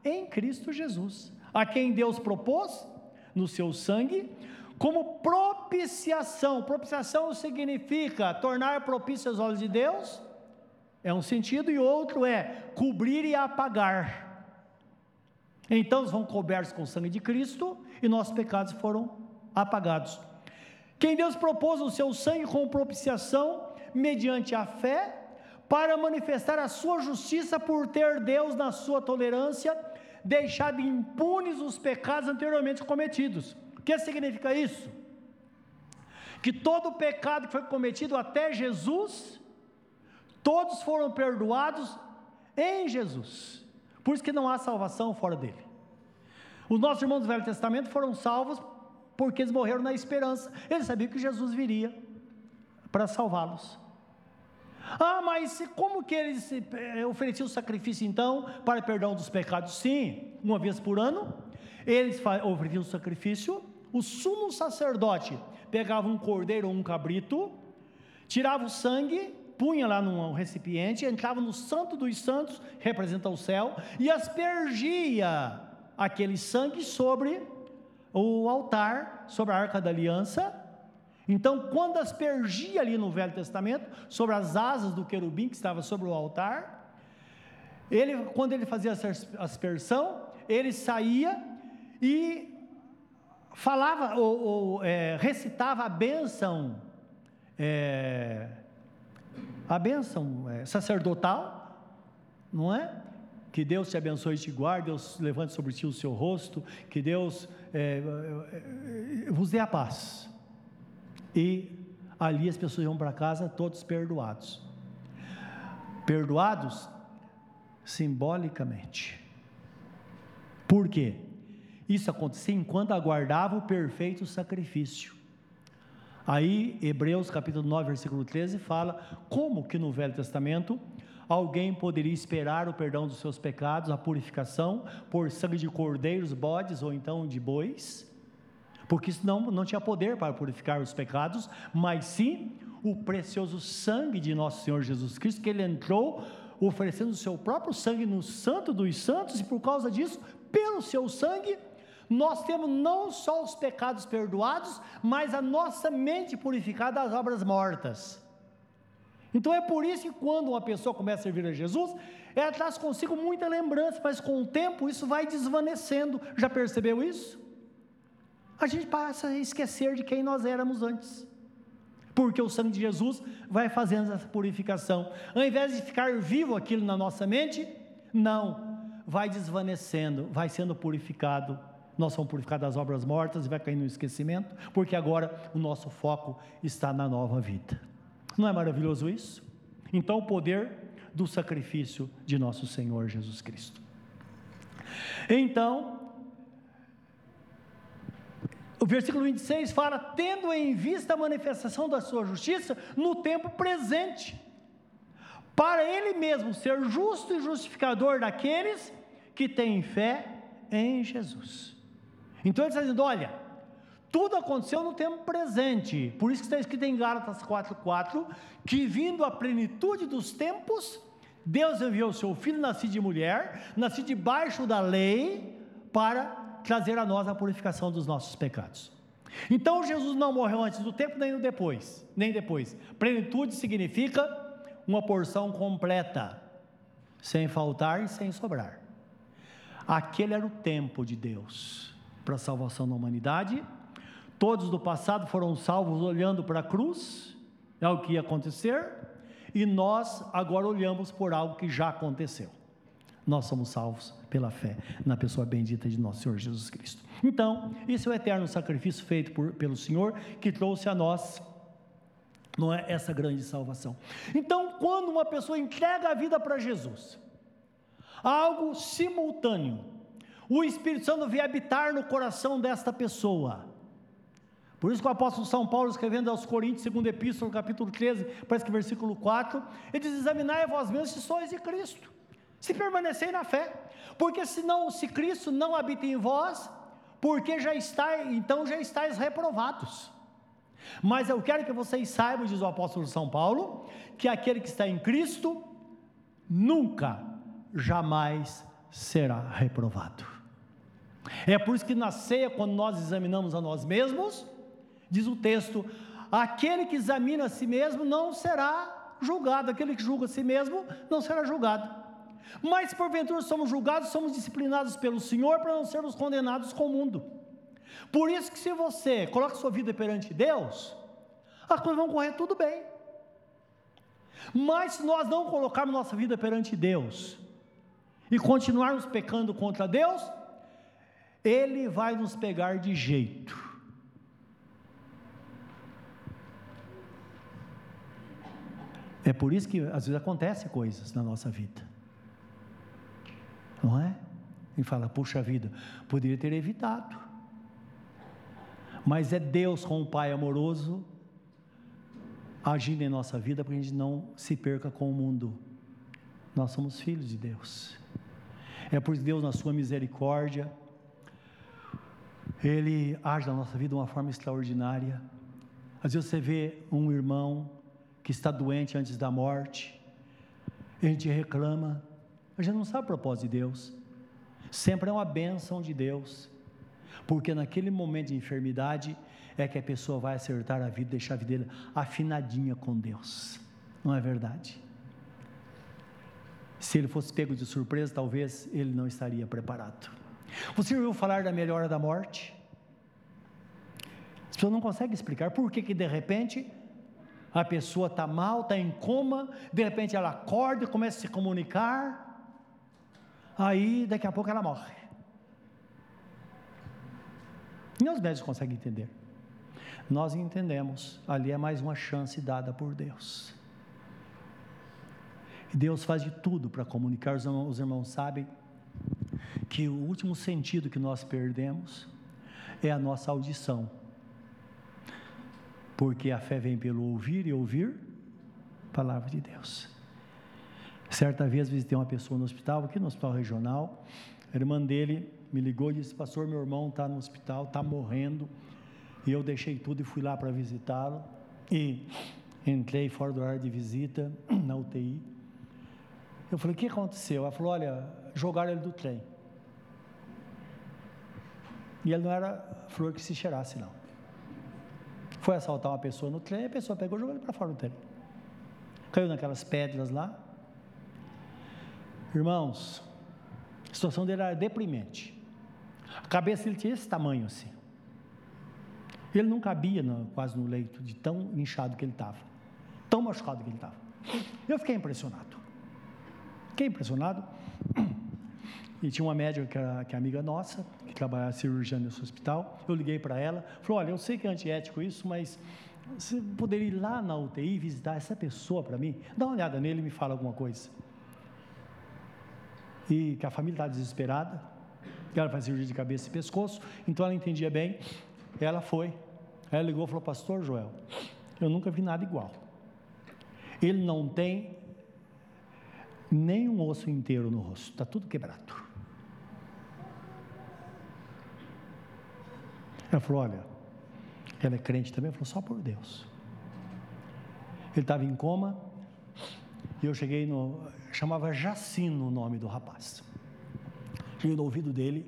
em Cristo Jesus, a quem Deus propôs no seu sangue, como propiciação. Propiciação significa tornar propícios aos olhos de Deus, é um sentido, e outro é cobrir e apagar. Então eles vão cobertos com o sangue de Cristo e nossos pecados foram apagados. Quem Deus propôs o seu sangue como propiciação, mediante a fé, para manifestar a sua justiça por ter Deus, na sua tolerância, deixado impunes os pecados anteriormente cometidos. O que significa isso? Que todo o pecado que foi cometido até Jesus, todos foram perdoados em Jesus. Por isso que não há salvação fora dele. Os nossos irmãos do Velho Testamento foram salvos porque eles morreram na esperança. Eles sabiam que Jesus viria para salvá-los. Ah, mas como que eles eh, ofereciam sacrifício então para perdão dos pecados? Sim, uma vez por ano, eles ofereciam sacrifício, o sumo sacerdote pegava um cordeiro ou um cabrito, tirava o sangue, punha lá num recipiente, entrava no santo dos santos, representa o céu, e aspergia aquele sangue sobre o altar, sobre a arca da aliança, então, quando aspergia ali no Velho Testamento, sobre as asas do querubim que estava sobre o altar, ele, quando ele fazia a aspersão, ele saía e falava ou, ou é, recitava a bênção, é, a bênção é, sacerdotal, não é? Que Deus te abençoe e te guarde, Deus levante sobre ti o seu rosto, que Deus é, é, vos dê a paz. E ali as pessoas iam para casa todos perdoados. Perdoados simbolicamente. Por quê? Isso acontecia enquanto aguardava o perfeito sacrifício. Aí, Hebreus capítulo 9, versículo 13 fala como que no Velho Testamento alguém poderia esperar o perdão dos seus pecados, a purificação por sangue de cordeiros, bodes ou então de bois porque isso não, não tinha poder para purificar os pecados, mas sim o precioso sangue de nosso Senhor Jesus Cristo, que ele entrou oferecendo o seu próprio sangue no Santo dos Santos, e por causa disso, pelo seu sangue, nós temos não só os pecados perdoados, mas a nossa mente purificada das obras mortas. Então é por isso que quando uma pessoa começa a servir a Jesus, ela traz consigo muita lembrança, mas com o tempo isso vai desvanecendo. Já percebeu isso? a gente passa a esquecer de quem nós éramos antes. Porque o sangue de Jesus vai fazendo essa purificação. Ao invés de ficar vivo aquilo na nossa mente, não, vai desvanecendo, vai sendo purificado. Nós somos purificados das obras mortas e vai caindo no esquecimento, porque agora o nosso foco está na nova vida. Não é maravilhoso isso? Então, o poder do sacrifício de nosso Senhor Jesus Cristo. Então, o versículo 26 fala: tendo em vista a manifestação da sua justiça no tempo presente, para ele mesmo ser justo e justificador daqueles que têm fé em Jesus. Então ele está dizendo: olha, tudo aconteceu no tempo presente, por isso que está escrito em Gálatas 4,4: que vindo a plenitude dos tempos, Deus enviou o seu filho, nascido de mulher, nascido debaixo da lei, para trazer a nós a purificação dos nossos pecados. Então Jesus não morreu antes do tempo nem depois, nem depois. Plenitude significa uma porção completa, sem faltar e sem sobrar. Aquele era o tempo de Deus. Para a salvação da humanidade. Todos do passado foram salvos olhando para a cruz, é o que ia acontecer, e nós agora olhamos por algo que já aconteceu. Nós somos salvos pela fé na pessoa bendita de nosso Senhor Jesus Cristo. Então, esse é o eterno sacrifício feito por, pelo Senhor que trouxe a nós não é essa grande salvação. Então, quando uma pessoa entrega a vida para Jesus, algo simultâneo, o Espírito Santo vem habitar no coração desta pessoa. Por isso que o apóstolo São Paulo, escrevendo aos Coríntios, segundo epístola, capítulo 13, parece que versículo 4, ele diz: Examinai vós mesmos se sois de Cristo, se permanecei na fé, porque senão, se Cristo não habita em vós, porque já está, então já estáis reprovados. Mas eu quero que vocês saibam, diz o apóstolo São Paulo, que aquele que está em Cristo nunca, jamais será reprovado. É por isso que na ceia, quando nós examinamos a nós mesmos, diz o texto: aquele que examina a si mesmo não será julgado, aquele que julga a si mesmo não será julgado. Mas porventura somos julgados, somos disciplinados pelo Senhor para não sermos condenados com o mundo. Por isso que se você coloca sua vida perante Deus, as coisas vão correr tudo bem. Mas se nós não colocarmos nossa vida perante Deus e continuarmos pecando contra Deus, Ele vai nos pegar de jeito. É por isso que às vezes acontecem coisas na nossa vida. Não é? E fala, puxa vida, poderia ter evitado. Mas é Deus com o Pai amoroso agindo em nossa vida para que a gente não se perca com o mundo. Nós somos filhos de Deus. É por Deus, na sua misericórdia, Ele age na nossa vida de uma forma extraordinária. Às vezes você vê um irmão que está doente antes da morte, a gente reclama, a gente não sabe o propósito de Deus. Sempre é uma bênção de Deus porque naquele momento de enfermidade é que a pessoa vai acertar a vida, deixar a vida dele afinadinha com Deus, não é verdade? Se ele fosse pego de surpresa, talvez ele não estaria preparado. Você ouviu falar da melhora da morte? As pessoas não conseguem explicar por que, que de repente a pessoa está mal, está em coma, de repente ela acorda e começa a se comunicar, aí daqui a pouco ela morre. Nem os médicos conseguem entender. Nós entendemos, ali é mais uma chance dada por Deus. Deus faz de tudo para comunicar, os irmãos, os irmãos sabem que o último sentido que nós perdemos é a nossa audição. Porque a fé vem pelo ouvir e ouvir palavra de Deus. Certa vez visitei uma pessoa no hospital, aqui no hospital regional, a irmã dele me ligou e disse: Pastor, meu irmão está no hospital, está morrendo. E eu deixei tudo e fui lá para visitá-lo. E entrei fora do ar de visita, (clears throat) na UTI. Eu falei: O que aconteceu? Ela falou: Olha, jogaram ele do trem. E ele não era flor que se cheirasse, não. Foi assaltar uma pessoa no trem, a pessoa pegou e jogou ele para fora do trem. Caiu naquelas pedras lá. Irmãos, a situação dele era deprimente. A cabeça dele tinha esse tamanho assim. Ele não cabia no, quase no leito, de tão inchado que ele estava, tão machucado que ele estava. Eu fiquei impressionado. Fiquei impressionado. E tinha uma médica que, era, que é amiga nossa, que trabalhava cirurgiã nesse hospital. Eu liguei para ela, falou: Olha, eu sei que é antiético isso, mas você poderia ir lá na UTI visitar essa pessoa para mim? Dá uma olhada nele e me fala alguma coisa. E que a família está desesperada, ela faz cirurgia de cabeça e pescoço, então ela entendia bem. Ela foi. Ela ligou e falou: Pastor Joel, eu nunca vi nada igual. Ele não tem nem um osso inteiro no rosto, está tudo quebrado. Ela falou: Olha, ela é crente também? Falou: Só por Deus. Ele estava em coma, e eu cheguei no. chamava Jacino o nome do rapaz cheguei no ouvido dele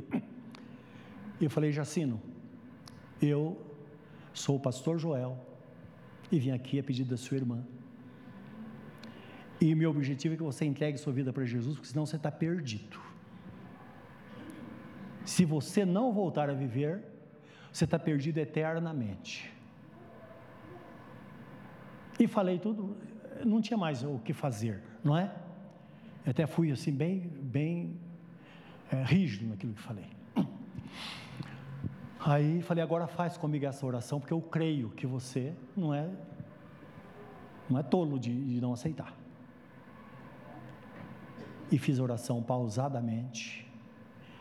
e eu falei: Jacino, eu sou o pastor Joel e vim aqui a pedido da sua irmã. E meu objetivo é que você entregue sua vida para Jesus, porque senão você está perdido. Se você não voltar a viver, você está perdido eternamente. E falei tudo, não tinha mais o que fazer, não é? Eu até fui assim, bem, bem é, rígido naquilo que falei. Aí falei, agora faz comigo essa oração, porque eu creio que você não é, não é tolo de, de não aceitar. E fiz a oração pausadamente,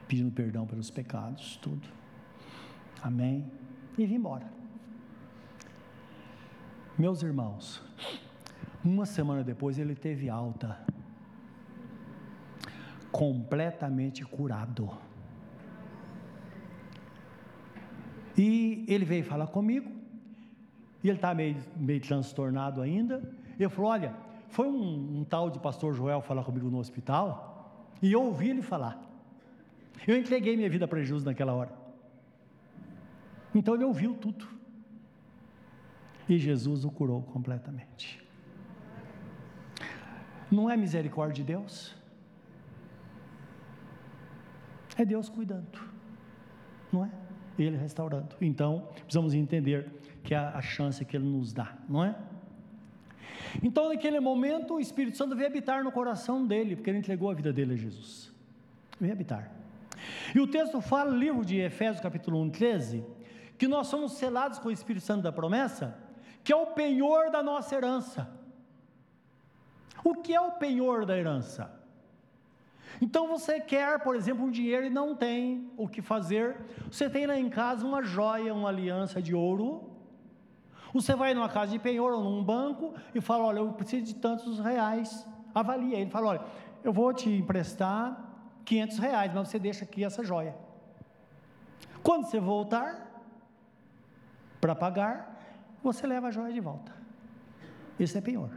pedindo perdão pelos pecados, tudo. Amém. E vim embora. Meus irmãos, uma semana depois ele teve alta, completamente curado. E ele veio falar comigo, e ele está meio, meio transtornado ainda. Ele falou: Olha, foi um, um tal de pastor Joel falar comigo no hospital, e eu ouvi ele falar. Eu entreguei minha vida para Jesus naquela hora. Então ele ouviu tudo. E Jesus o curou completamente. Não é misericórdia de Deus? É Deus cuidando, não é? Ele restaurando. Então, precisamos entender que é a chance que Ele nos dá, não é? Então, naquele momento, o Espírito Santo veio habitar no coração dele, porque ele entregou a vida dele a Jesus. Veio habitar. E o texto fala, livro de Efésios, capítulo 1, 13, que nós somos selados com o Espírito Santo da promessa, que é o penhor da nossa herança. O que é o penhor da herança? Então você quer, por exemplo, um dinheiro e não tem o que fazer. Você tem lá em casa uma joia, uma aliança de ouro. Você vai numa casa de penhor ou num banco e fala: Olha, eu preciso de tantos reais. Avalia. Ele fala: Olha, eu vou te emprestar 500 reais, mas você deixa aqui essa joia. Quando você voltar para pagar, você leva a joia de volta. Esse é penhor.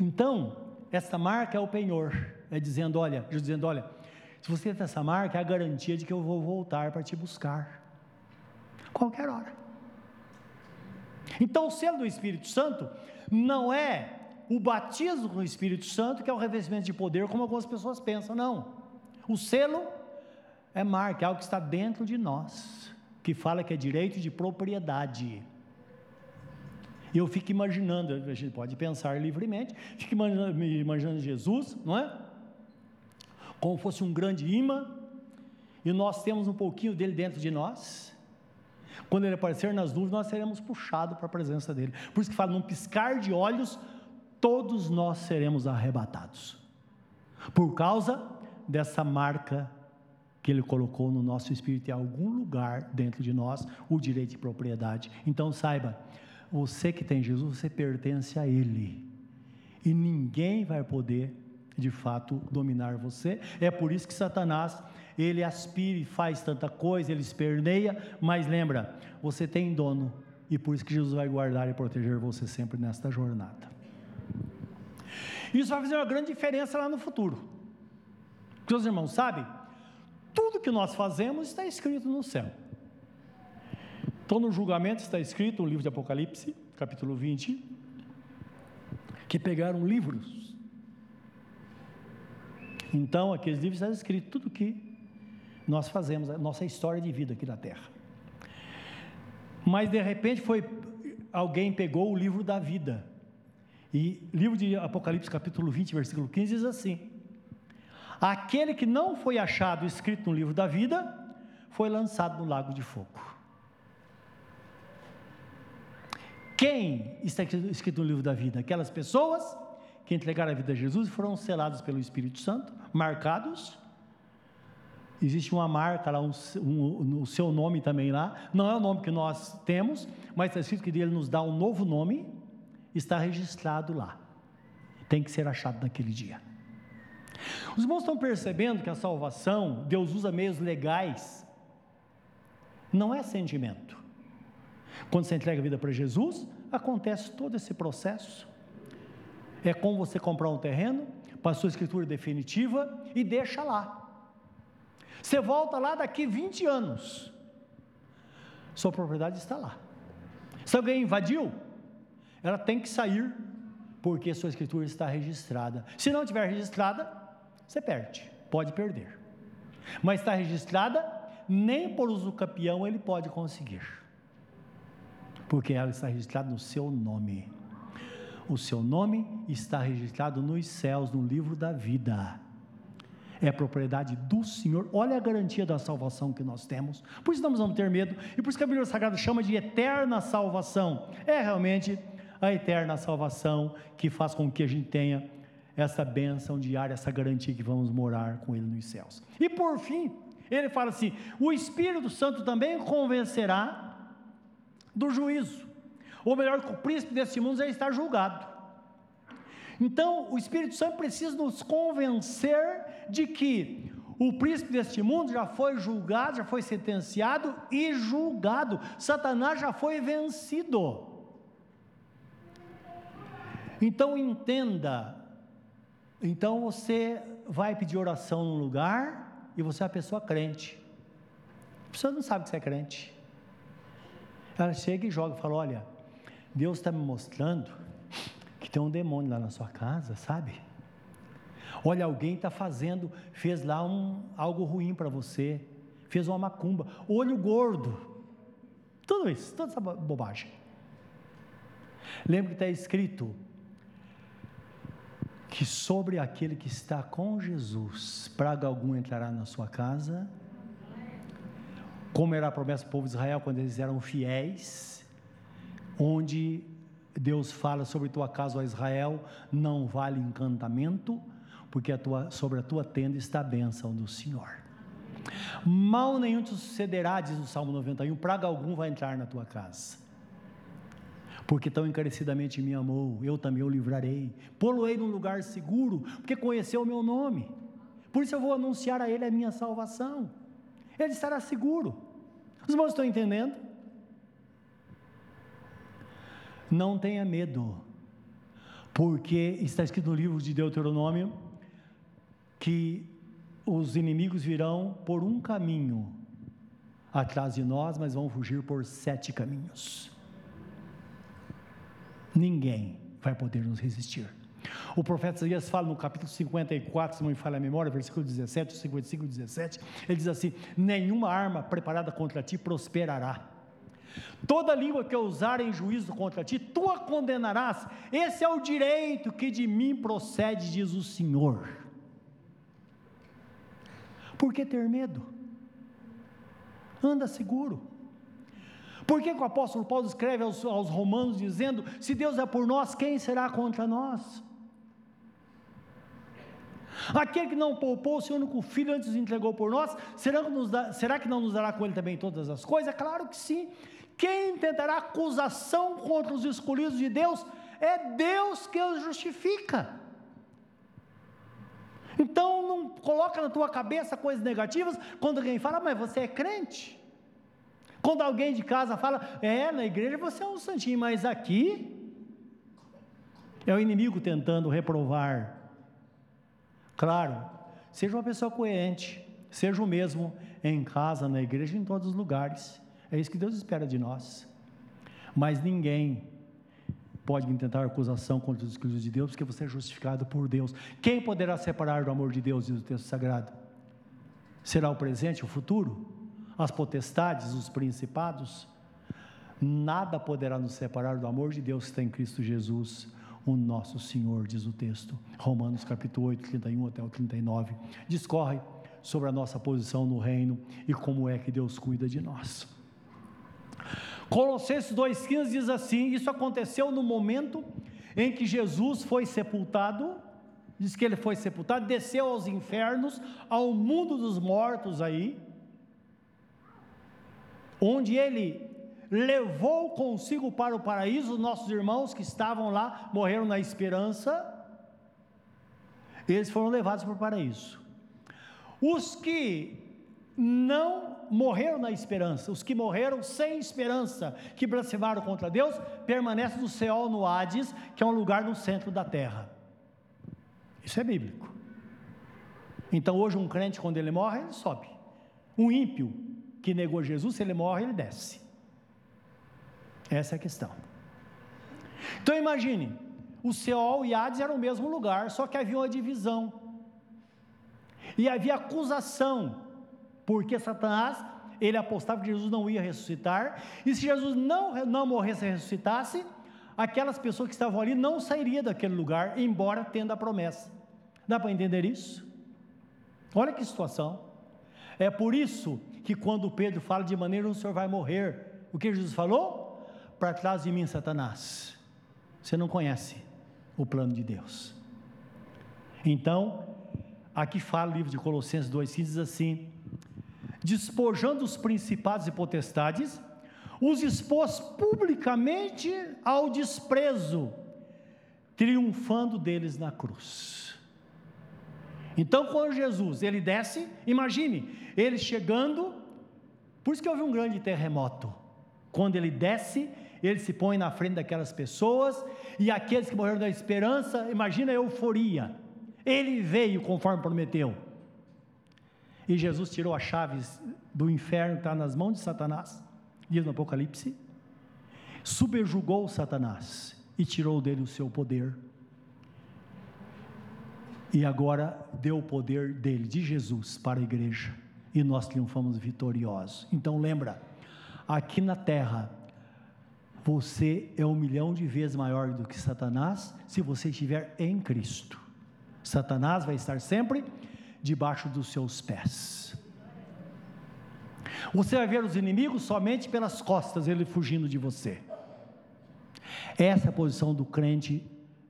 Então, essa marca é o penhor, é dizendo, olha, dizendo, olha, se você tem essa marca, é a garantia de que eu vou voltar para te buscar. Qualquer hora. Então, o selo do Espírito Santo não é o batismo com o Espírito Santo, que é o revestimento de poder, como algumas pessoas pensam, não. O selo é marca, é algo que está dentro de nós, que fala que é direito de propriedade. E eu fico imaginando, a gente pode pensar livremente, fico imaginando, imaginando Jesus, não é? Como fosse um grande imã, e nós temos um pouquinho dele dentro de nós. Quando ele aparecer nas nuvens, nós seremos puxados para a presença dele. Por isso que fala, num piscar de olhos, todos nós seremos arrebatados. Por causa dessa marca que ele colocou no nosso espírito em algum lugar dentro de nós, o direito de propriedade. Então saiba, você que tem Jesus, você pertence a Ele. E ninguém vai poder, de fato, dominar você. É por isso que Satanás, ele aspira e faz tanta coisa, ele esperneia, mas lembra, você tem dono. E por isso que Jesus vai guardar e proteger você sempre nesta jornada. Isso vai fazer uma grande diferença lá no futuro. Os irmãos sabem, tudo que nós fazemos está escrito no céu. Então, no julgamento está escrito, no livro de Apocalipse, capítulo 20, que pegaram livros. Então, aqueles livros está escrito tudo que nós fazemos, a nossa história de vida aqui na Terra. Mas de repente foi alguém pegou o livro da vida. E livro de Apocalipse, capítulo 20, versículo 15 diz assim: Aquele que não foi achado escrito no livro da vida foi lançado no lago de fogo. Quem está escrito no livro da vida? Aquelas pessoas que entregaram a vida a Jesus foram seladas pelo Espírito Santo, marcados. Existe uma marca lá, um, um, o seu nome também lá. Não é o nome que nós temos, mas está escrito que ele nos dá um novo nome, está registrado lá. Tem que ser achado naquele dia. Os irmãos estão percebendo que a salvação, Deus usa meios legais, não é sentimento. Quando você entrega a vida para Jesus, acontece todo esse processo. É como você comprar um terreno, passou a escritura definitiva e deixa lá. Você volta lá daqui 20 anos. Sua propriedade está lá. Se alguém invadiu, ela tem que sair, porque sua escritura está registrada. Se não tiver registrada, você perde, pode perder. mas está registrada, nem por usucapião ele pode conseguir, porque ela está registrada no seu nome. O seu nome está registrado nos céus, no livro da vida. É propriedade do Senhor. Olha a garantia da salvação que nós temos. Por isso nós vamos ter medo. E por isso que a Bíblia Sagrada chama de eterna salvação. É realmente a eterna salvação que faz com que a gente tenha essa bênção diária, essa garantia que vamos morar com Ele nos céus. E por fim, ele fala assim: o Espírito Santo também convencerá do juízo. Ou melhor, que o príncipe desse mundo já está julgado. Então, o Espírito Santo precisa nos convencer de que o príncipe deste mundo já foi julgado, já foi sentenciado e julgado. Satanás já foi vencido. Então entenda. Então você vai pedir oração num lugar e você é uma pessoa crente. A pessoa não sabe que você é crente. Ela chega e joga e fala: Olha, Deus está me mostrando que tem um demônio lá na sua casa, sabe? Olha, alguém está fazendo, fez lá um, algo ruim para você, fez uma macumba, olho gordo, tudo isso, toda essa bobagem. Lembra que está escrito que sobre aquele que está com Jesus, praga algum entrará na sua casa, como era a promessa do povo de Israel quando eles eram fiéis, onde Deus fala sobre tua casa, ó Israel, não vale encantamento, porque a tua, sobre a tua tenda está a bênção do Senhor. Mal nenhum te sucederá, diz o Salmo 91, praga algum vai entrar na tua casa. Porque tão encarecidamente me amou, eu também o livrarei. Poloei num lugar seguro, porque conheceu o meu nome. Por isso eu vou anunciar a ele a minha salvação. Ele estará seguro. Os irmãos estão entendendo? Não tenha medo, porque está escrito no livro de Deuteronômio que os inimigos virão por um caminho atrás de nós, mas vão fugir por sete caminhos. Ninguém vai poder nos resistir. O profeta Isaías fala no capítulo 54, se não me falha a memória, versículo 17, 55 e 17, ele diz assim: Nenhuma arma preparada contra ti prosperará Toda língua que eu usar em juízo contra ti, tu a condenarás. Esse é o direito que de mim procede, diz o Senhor. Por que ter medo? Anda seguro. Por que, que o apóstolo Paulo escreve aos, aos romanos dizendo: Se Deus é por nós, quem será contra nós? Aquele que não poupou o seu único filho antes entregou por nós, será que, dá, será que não nos dará com ele também todas as coisas? Claro que sim. Quem tentará acusação contra os escolhidos de Deus? É Deus que os justifica. Então não coloca na tua cabeça coisas negativas quando alguém fala, mas você é crente. Quando alguém de casa fala, é, na igreja você é um santinho, mas aqui é o inimigo tentando reprovar. Claro, seja uma pessoa coerente, seja o mesmo em casa, na igreja, em todos os lugares. É isso que Deus espera de nós. Mas ninguém pode intentar acusação contra os escolhidos de Deus, porque você é justificado por Deus. Quem poderá separar do amor de Deus, diz o texto sagrado? Será o presente, o futuro? As potestades, os principados? Nada poderá nos separar do amor de Deus que está em Cristo Jesus, o nosso Senhor, diz o texto. Romanos capítulo 8, 31 até o 39. Discorre sobre a nossa posição no reino e como é que Deus cuida de nós. Colossenses 2,15 diz assim: Isso aconteceu no momento em que Jesus foi sepultado, diz que ele foi sepultado, desceu aos infernos, ao mundo dos mortos aí, onde ele levou consigo para o paraíso os nossos irmãos que estavam lá, morreram na esperança, eles foram levados para o paraíso. Os que não morreram na esperança, os que morreram sem esperança, que blasfemaram contra Deus, permanecem no céu, no Hades, que é um lugar no centro da terra. Isso é bíblico. Então hoje um crente, quando ele morre, ele sobe. Um ímpio que negou Jesus, se ele morre, ele desce. Essa é a questão. Então imagine, o Seol e Hades eram o mesmo lugar, só que havia uma divisão. E havia acusação porque Satanás, ele apostava que Jesus não ia ressuscitar, e se Jesus não, não morresse e ressuscitasse, aquelas pessoas que estavam ali não sairiam daquele lugar, embora tendo a promessa. Dá para entender isso? Olha que situação. É por isso que quando Pedro fala de maneira o senhor vai morrer, o que Jesus falou? Para trás de mim, Satanás. Você não conhece o plano de Deus. Então, aqui fala o livro de Colossenses 2,15 diz assim: despojando os principados e potestades, os expôs publicamente ao desprezo, triunfando deles na cruz. Então, quando Jesus ele desce, imagine ele chegando, por isso que houve um grande terremoto. Quando ele desce, ele se põe na frente daquelas pessoas e aqueles que morreram da esperança, imagina a euforia. Ele veio conforme prometeu. E Jesus tirou as chaves do inferno que está nas mãos de Satanás, diz no Apocalipse, subjugou Satanás e tirou dele o seu poder. E agora deu o poder dele, de Jesus, para a igreja. E nós triunfamos vitoriosos. Então lembra, aqui na terra, você é um milhão de vezes maior do que Satanás, se você estiver em Cristo. Satanás vai estar sempre debaixo dos seus pés. Você vai ver os inimigos somente pelas costas, ele fugindo de você. Essa é a posição do crente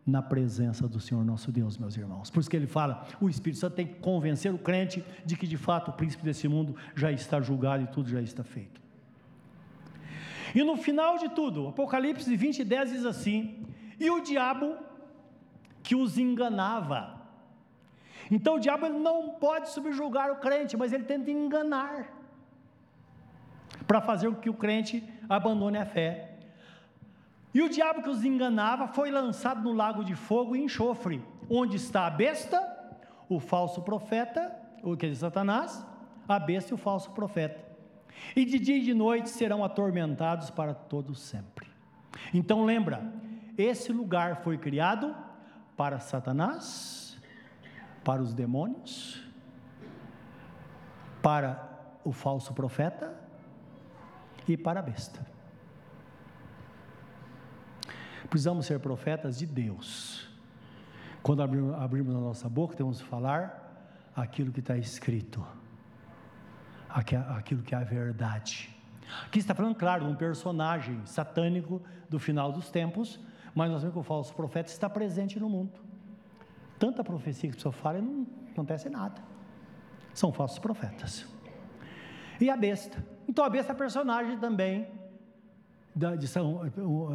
na presença do Senhor nosso Deus, meus irmãos. Por isso que ele fala: o Espírito Santo tem que convencer o crente de que de fato o príncipe desse mundo já está julgado e tudo já está feito. E no final de tudo, Apocalipse 20, 10 diz assim: E o diabo que os enganava, então o diabo ele não pode subjugar o crente, mas ele tenta enganar para fazer com que o crente abandone a fé. E o diabo que os enganava foi lançado no lago de fogo e enxofre, onde está a besta, o falso profeta, o que é Satanás, a besta e o falso profeta. E de dia e de noite serão atormentados para todo sempre. Então lembra, esse lugar foi criado para Satanás, para os demônios, para o falso profeta e para a besta. Precisamos ser profetas de Deus. Quando abrimos a nossa boca, temos que falar aquilo que está escrito, aquilo que é a verdade. Aqui está falando, claro, um personagem satânico do final dos tempos, mas nós vemos que o falso profeta está presente no mundo tanta profecia que a pessoa fala e não acontece nada. São falsos profetas. E a besta. Então a besta é personagem também de São,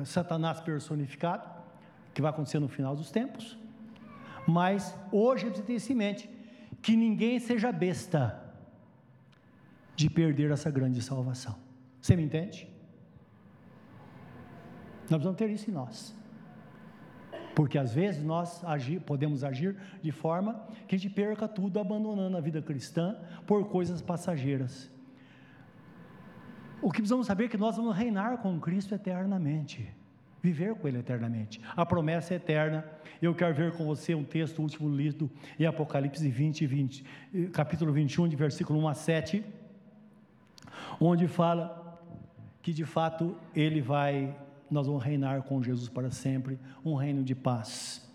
Satanás personificado, que vai acontecer no final dos tempos. Mas hoje precisa ter isso em mente: que ninguém seja besta de perder essa grande salvação. Você me entende? Nós precisamos ter isso em nós. Porque às vezes nós agir, podemos agir de forma que a gente perca tudo, abandonando a vida cristã por coisas passageiras. O que precisamos saber é que nós vamos reinar com Cristo eternamente, viver com Ele eternamente. A promessa é eterna. Eu quero ver com você um texto último lido em Apocalipse 20, 20, capítulo 21, de versículo 1 a 7, onde fala que de fato Ele vai nós vamos reinar com Jesus para sempre, um reino de paz,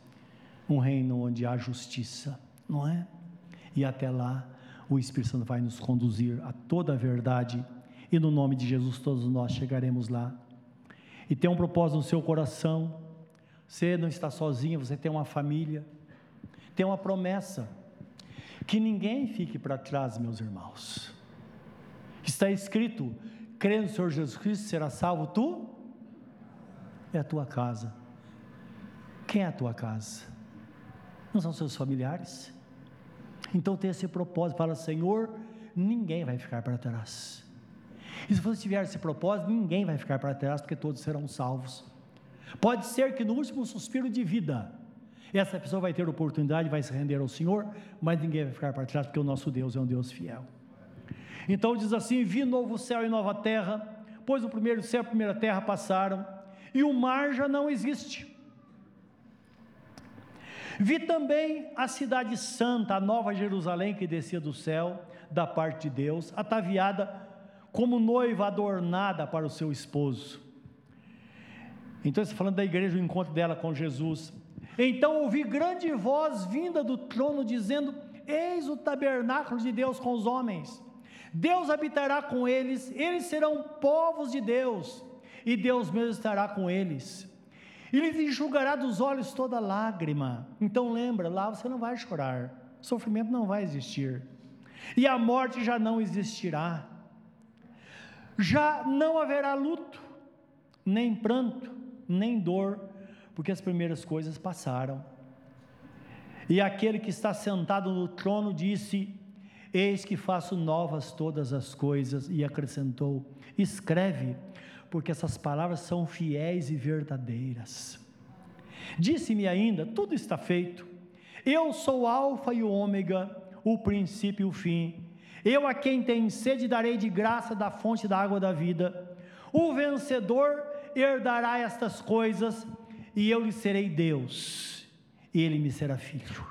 um reino onde há justiça, não é? E até lá, o Espírito Santo vai nos conduzir a toda a verdade, e no nome de Jesus todos nós chegaremos lá. E tem um propósito no seu coração, você não está sozinho, você tem uma família, tem uma promessa, que ninguém fique para trás, meus irmãos. Está escrito: crê no Senhor Jesus Cristo, será salvo tu é a tua casa. Quem é a tua casa? Não são seus familiares? Então tem esse propósito, fala, Senhor, ninguém vai ficar para trás. E se você tiver esse propósito, ninguém vai ficar para trás, porque todos serão salvos. Pode ser que no último suspiro de vida, essa pessoa vai ter oportunidade, vai se render ao Senhor, mas ninguém vai ficar para trás, porque o nosso Deus é um Deus fiel. Então diz assim: Vi novo céu e nova terra, pois o primeiro céu e a primeira terra passaram, e o mar já não existe. Vi também a cidade santa, a nova Jerusalém que descia do céu, da parte de Deus, ataviada como noiva adornada para o seu esposo. Então, está falando da igreja, o encontro dela com Jesus. Então ouvi grande voz vinda do trono dizendo: Eis o tabernáculo de Deus com os homens. Deus habitará com eles, eles serão povos de Deus, e Deus mesmo estará com eles. E lhes enxugará dos olhos toda lágrima. Então lembra, lá você não vai chorar, sofrimento não vai existir, e a morte já não existirá. Já não haverá luto, nem pranto, nem dor, porque as primeiras coisas passaram. E aquele que está sentado no trono disse: Eis que faço novas todas as coisas, e acrescentou: Escreve, porque essas palavras são fiéis e verdadeiras. Disse-me ainda: Tudo está feito. Eu sou o Alfa e o Ômega, o princípio e o fim. Eu a quem tem sede darei de graça da fonte da água da vida. O vencedor herdará estas coisas, e eu lhe serei Deus, e ele me será filho.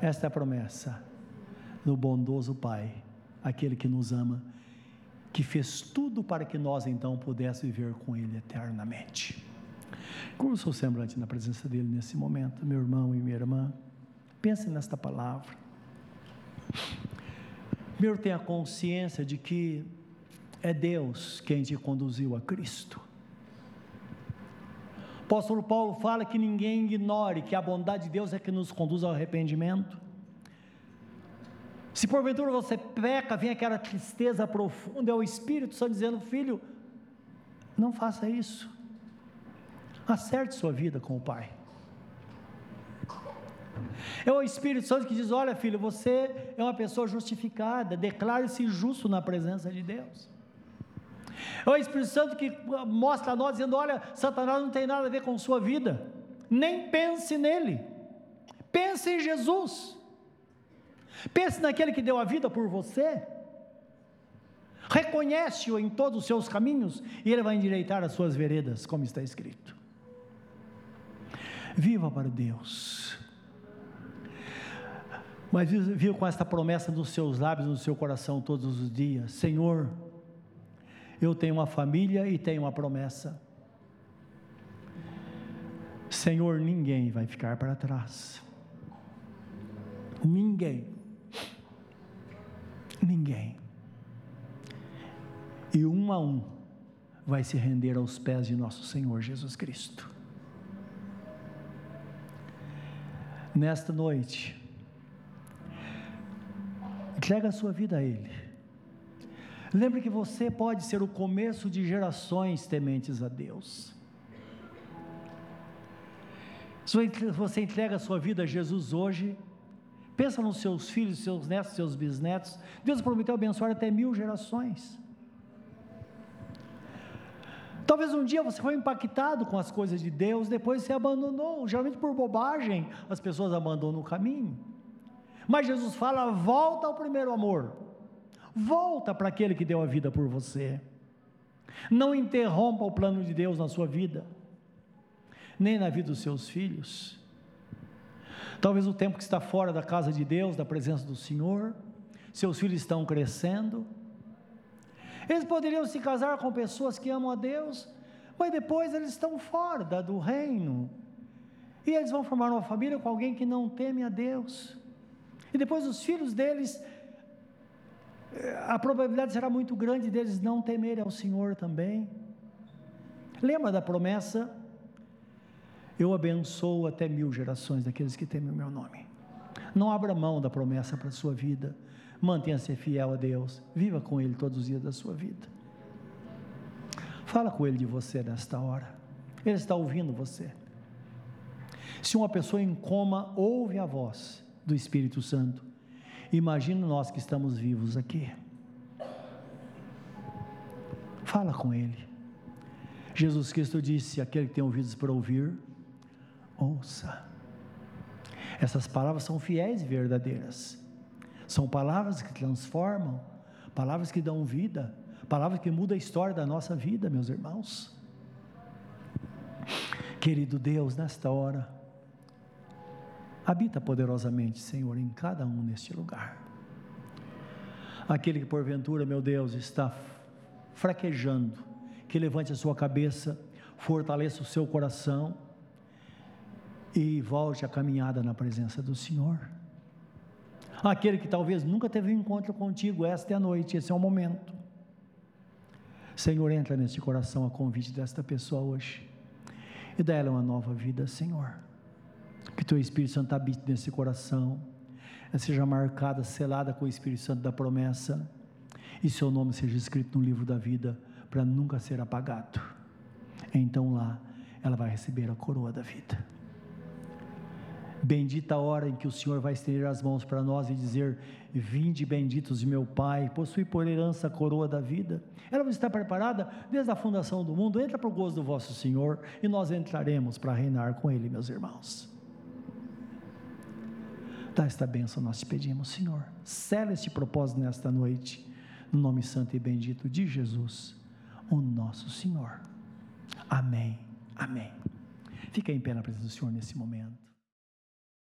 Esta é a promessa do bondoso Pai, aquele que nos ama, que fez tudo para que nós então pudéssemos viver com Ele eternamente. Como o semblante na presença dele nesse momento, meu irmão e minha irmã, pense nesta palavra. Primeiro, tenha consciência de que é Deus quem te conduziu a Cristo. O apóstolo Paulo fala que ninguém ignore que a bondade de Deus é que nos conduz ao arrependimento. Se porventura você peca, vem aquela tristeza profunda, é o Espírito Santo dizendo: Filho, não faça isso. Acerte sua vida com o Pai. É o Espírito Santo que diz: Olha, filho, você é uma pessoa justificada, declare-se justo na presença de Deus. É o Espírito Santo que mostra a nós, dizendo: Olha, Satanás não tem nada a ver com sua vida, nem pense nele, pense em Jesus, pense naquele que deu a vida por você, reconhece-o em todos os seus caminhos e ele vai endireitar as suas veredas, como está escrito. Viva para Deus. Mas viva com esta promessa nos seus lábios, no seu coração todos os dias: Senhor, eu tenho uma família e tenho uma promessa. Senhor, ninguém vai ficar para trás. Ninguém. Ninguém. E um a um vai se render aos pés de nosso Senhor Jesus Cristo. Nesta noite, entrega a sua vida a Ele. Lembre que você pode ser o começo de gerações tementes a Deus. Se você entrega a sua vida a Jesus hoje, pensa nos seus filhos, seus netos, seus bisnetos. Deus prometeu abençoar até mil gerações. Talvez um dia você foi impactado com as coisas de Deus, depois você abandonou. Geralmente por bobagem as pessoas abandonam o caminho. Mas Jesus fala: volta ao primeiro amor. Volta para aquele que deu a vida por você. Não interrompa o plano de Deus na sua vida, nem na vida dos seus filhos. Talvez o tempo que está fora da casa de Deus, da presença do Senhor, seus filhos estão crescendo. Eles poderiam se casar com pessoas que amam a Deus, mas depois eles estão fora do reino. E eles vão formar uma família com alguém que não teme a Deus. E depois os filhos deles a probabilidade será muito grande deles não temerem ao Senhor também. Lembra da promessa? Eu abençoo até mil gerações daqueles que temem o meu nome. Não abra mão da promessa para a sua vida. Mantenha-se fiel a Deus. Viva com Ele todos os dias da sua vida. Fala com Ele de você nesta hora. Ele está ouvindo você. Se uma pessoa em coma ouve a voz do Espírito Santo, Imagina nós que estamos vivos aqui. Fala com Ele. Jesus Cristo disse: aquele que tem ouvidos para ouvir, ouça. Essas palavras são fiéis e verdadeiras. São palavras que transformam, palavras que dão vida, palavras que mudam a história da nossa vida, meus irmãos. Querido Deus, nesta hora, Habita poderosamente, Senhor, em cada um neste lugar. Aquele que porventura, meu Deus, está fraquejando, que levante a sua cabeça, fortaleça o seu coração e volte a caminhada na presença do Senhor. Aquele que talvez nunca teve um encontro contigo, esta é a noite, esse é o momento. Senhor, entra neste coração a convite desta pessoa hoje e dá ela uma nova vida, Senhor. Que teu Espírito Santo habite nesse coração, seja marcada, selada com o Espírito Santo da promessa, e seu nome seja escrito no livro da vida para nunca ser apagado. Então lá ela vai receber a coroa da vida. Bendita a hora em que o Senhor vai estender as mãos para nós e dizer: Vinde benditos de meu Pai, possui por herança a coroa da vida. Ela está preparada desde a fundação do mundo. Entra para o gozo do vosso Senhor e nós entraremos para reinar com Ele, meus irmãos. Dá esta bênção, nós te pedimos, Senhor. Sela este propósito nesta noite, no nome santo e bendito de Jesus, o nosso Senhor. Amém. Amém. Fica em pé na presença do Senhor nesse momento.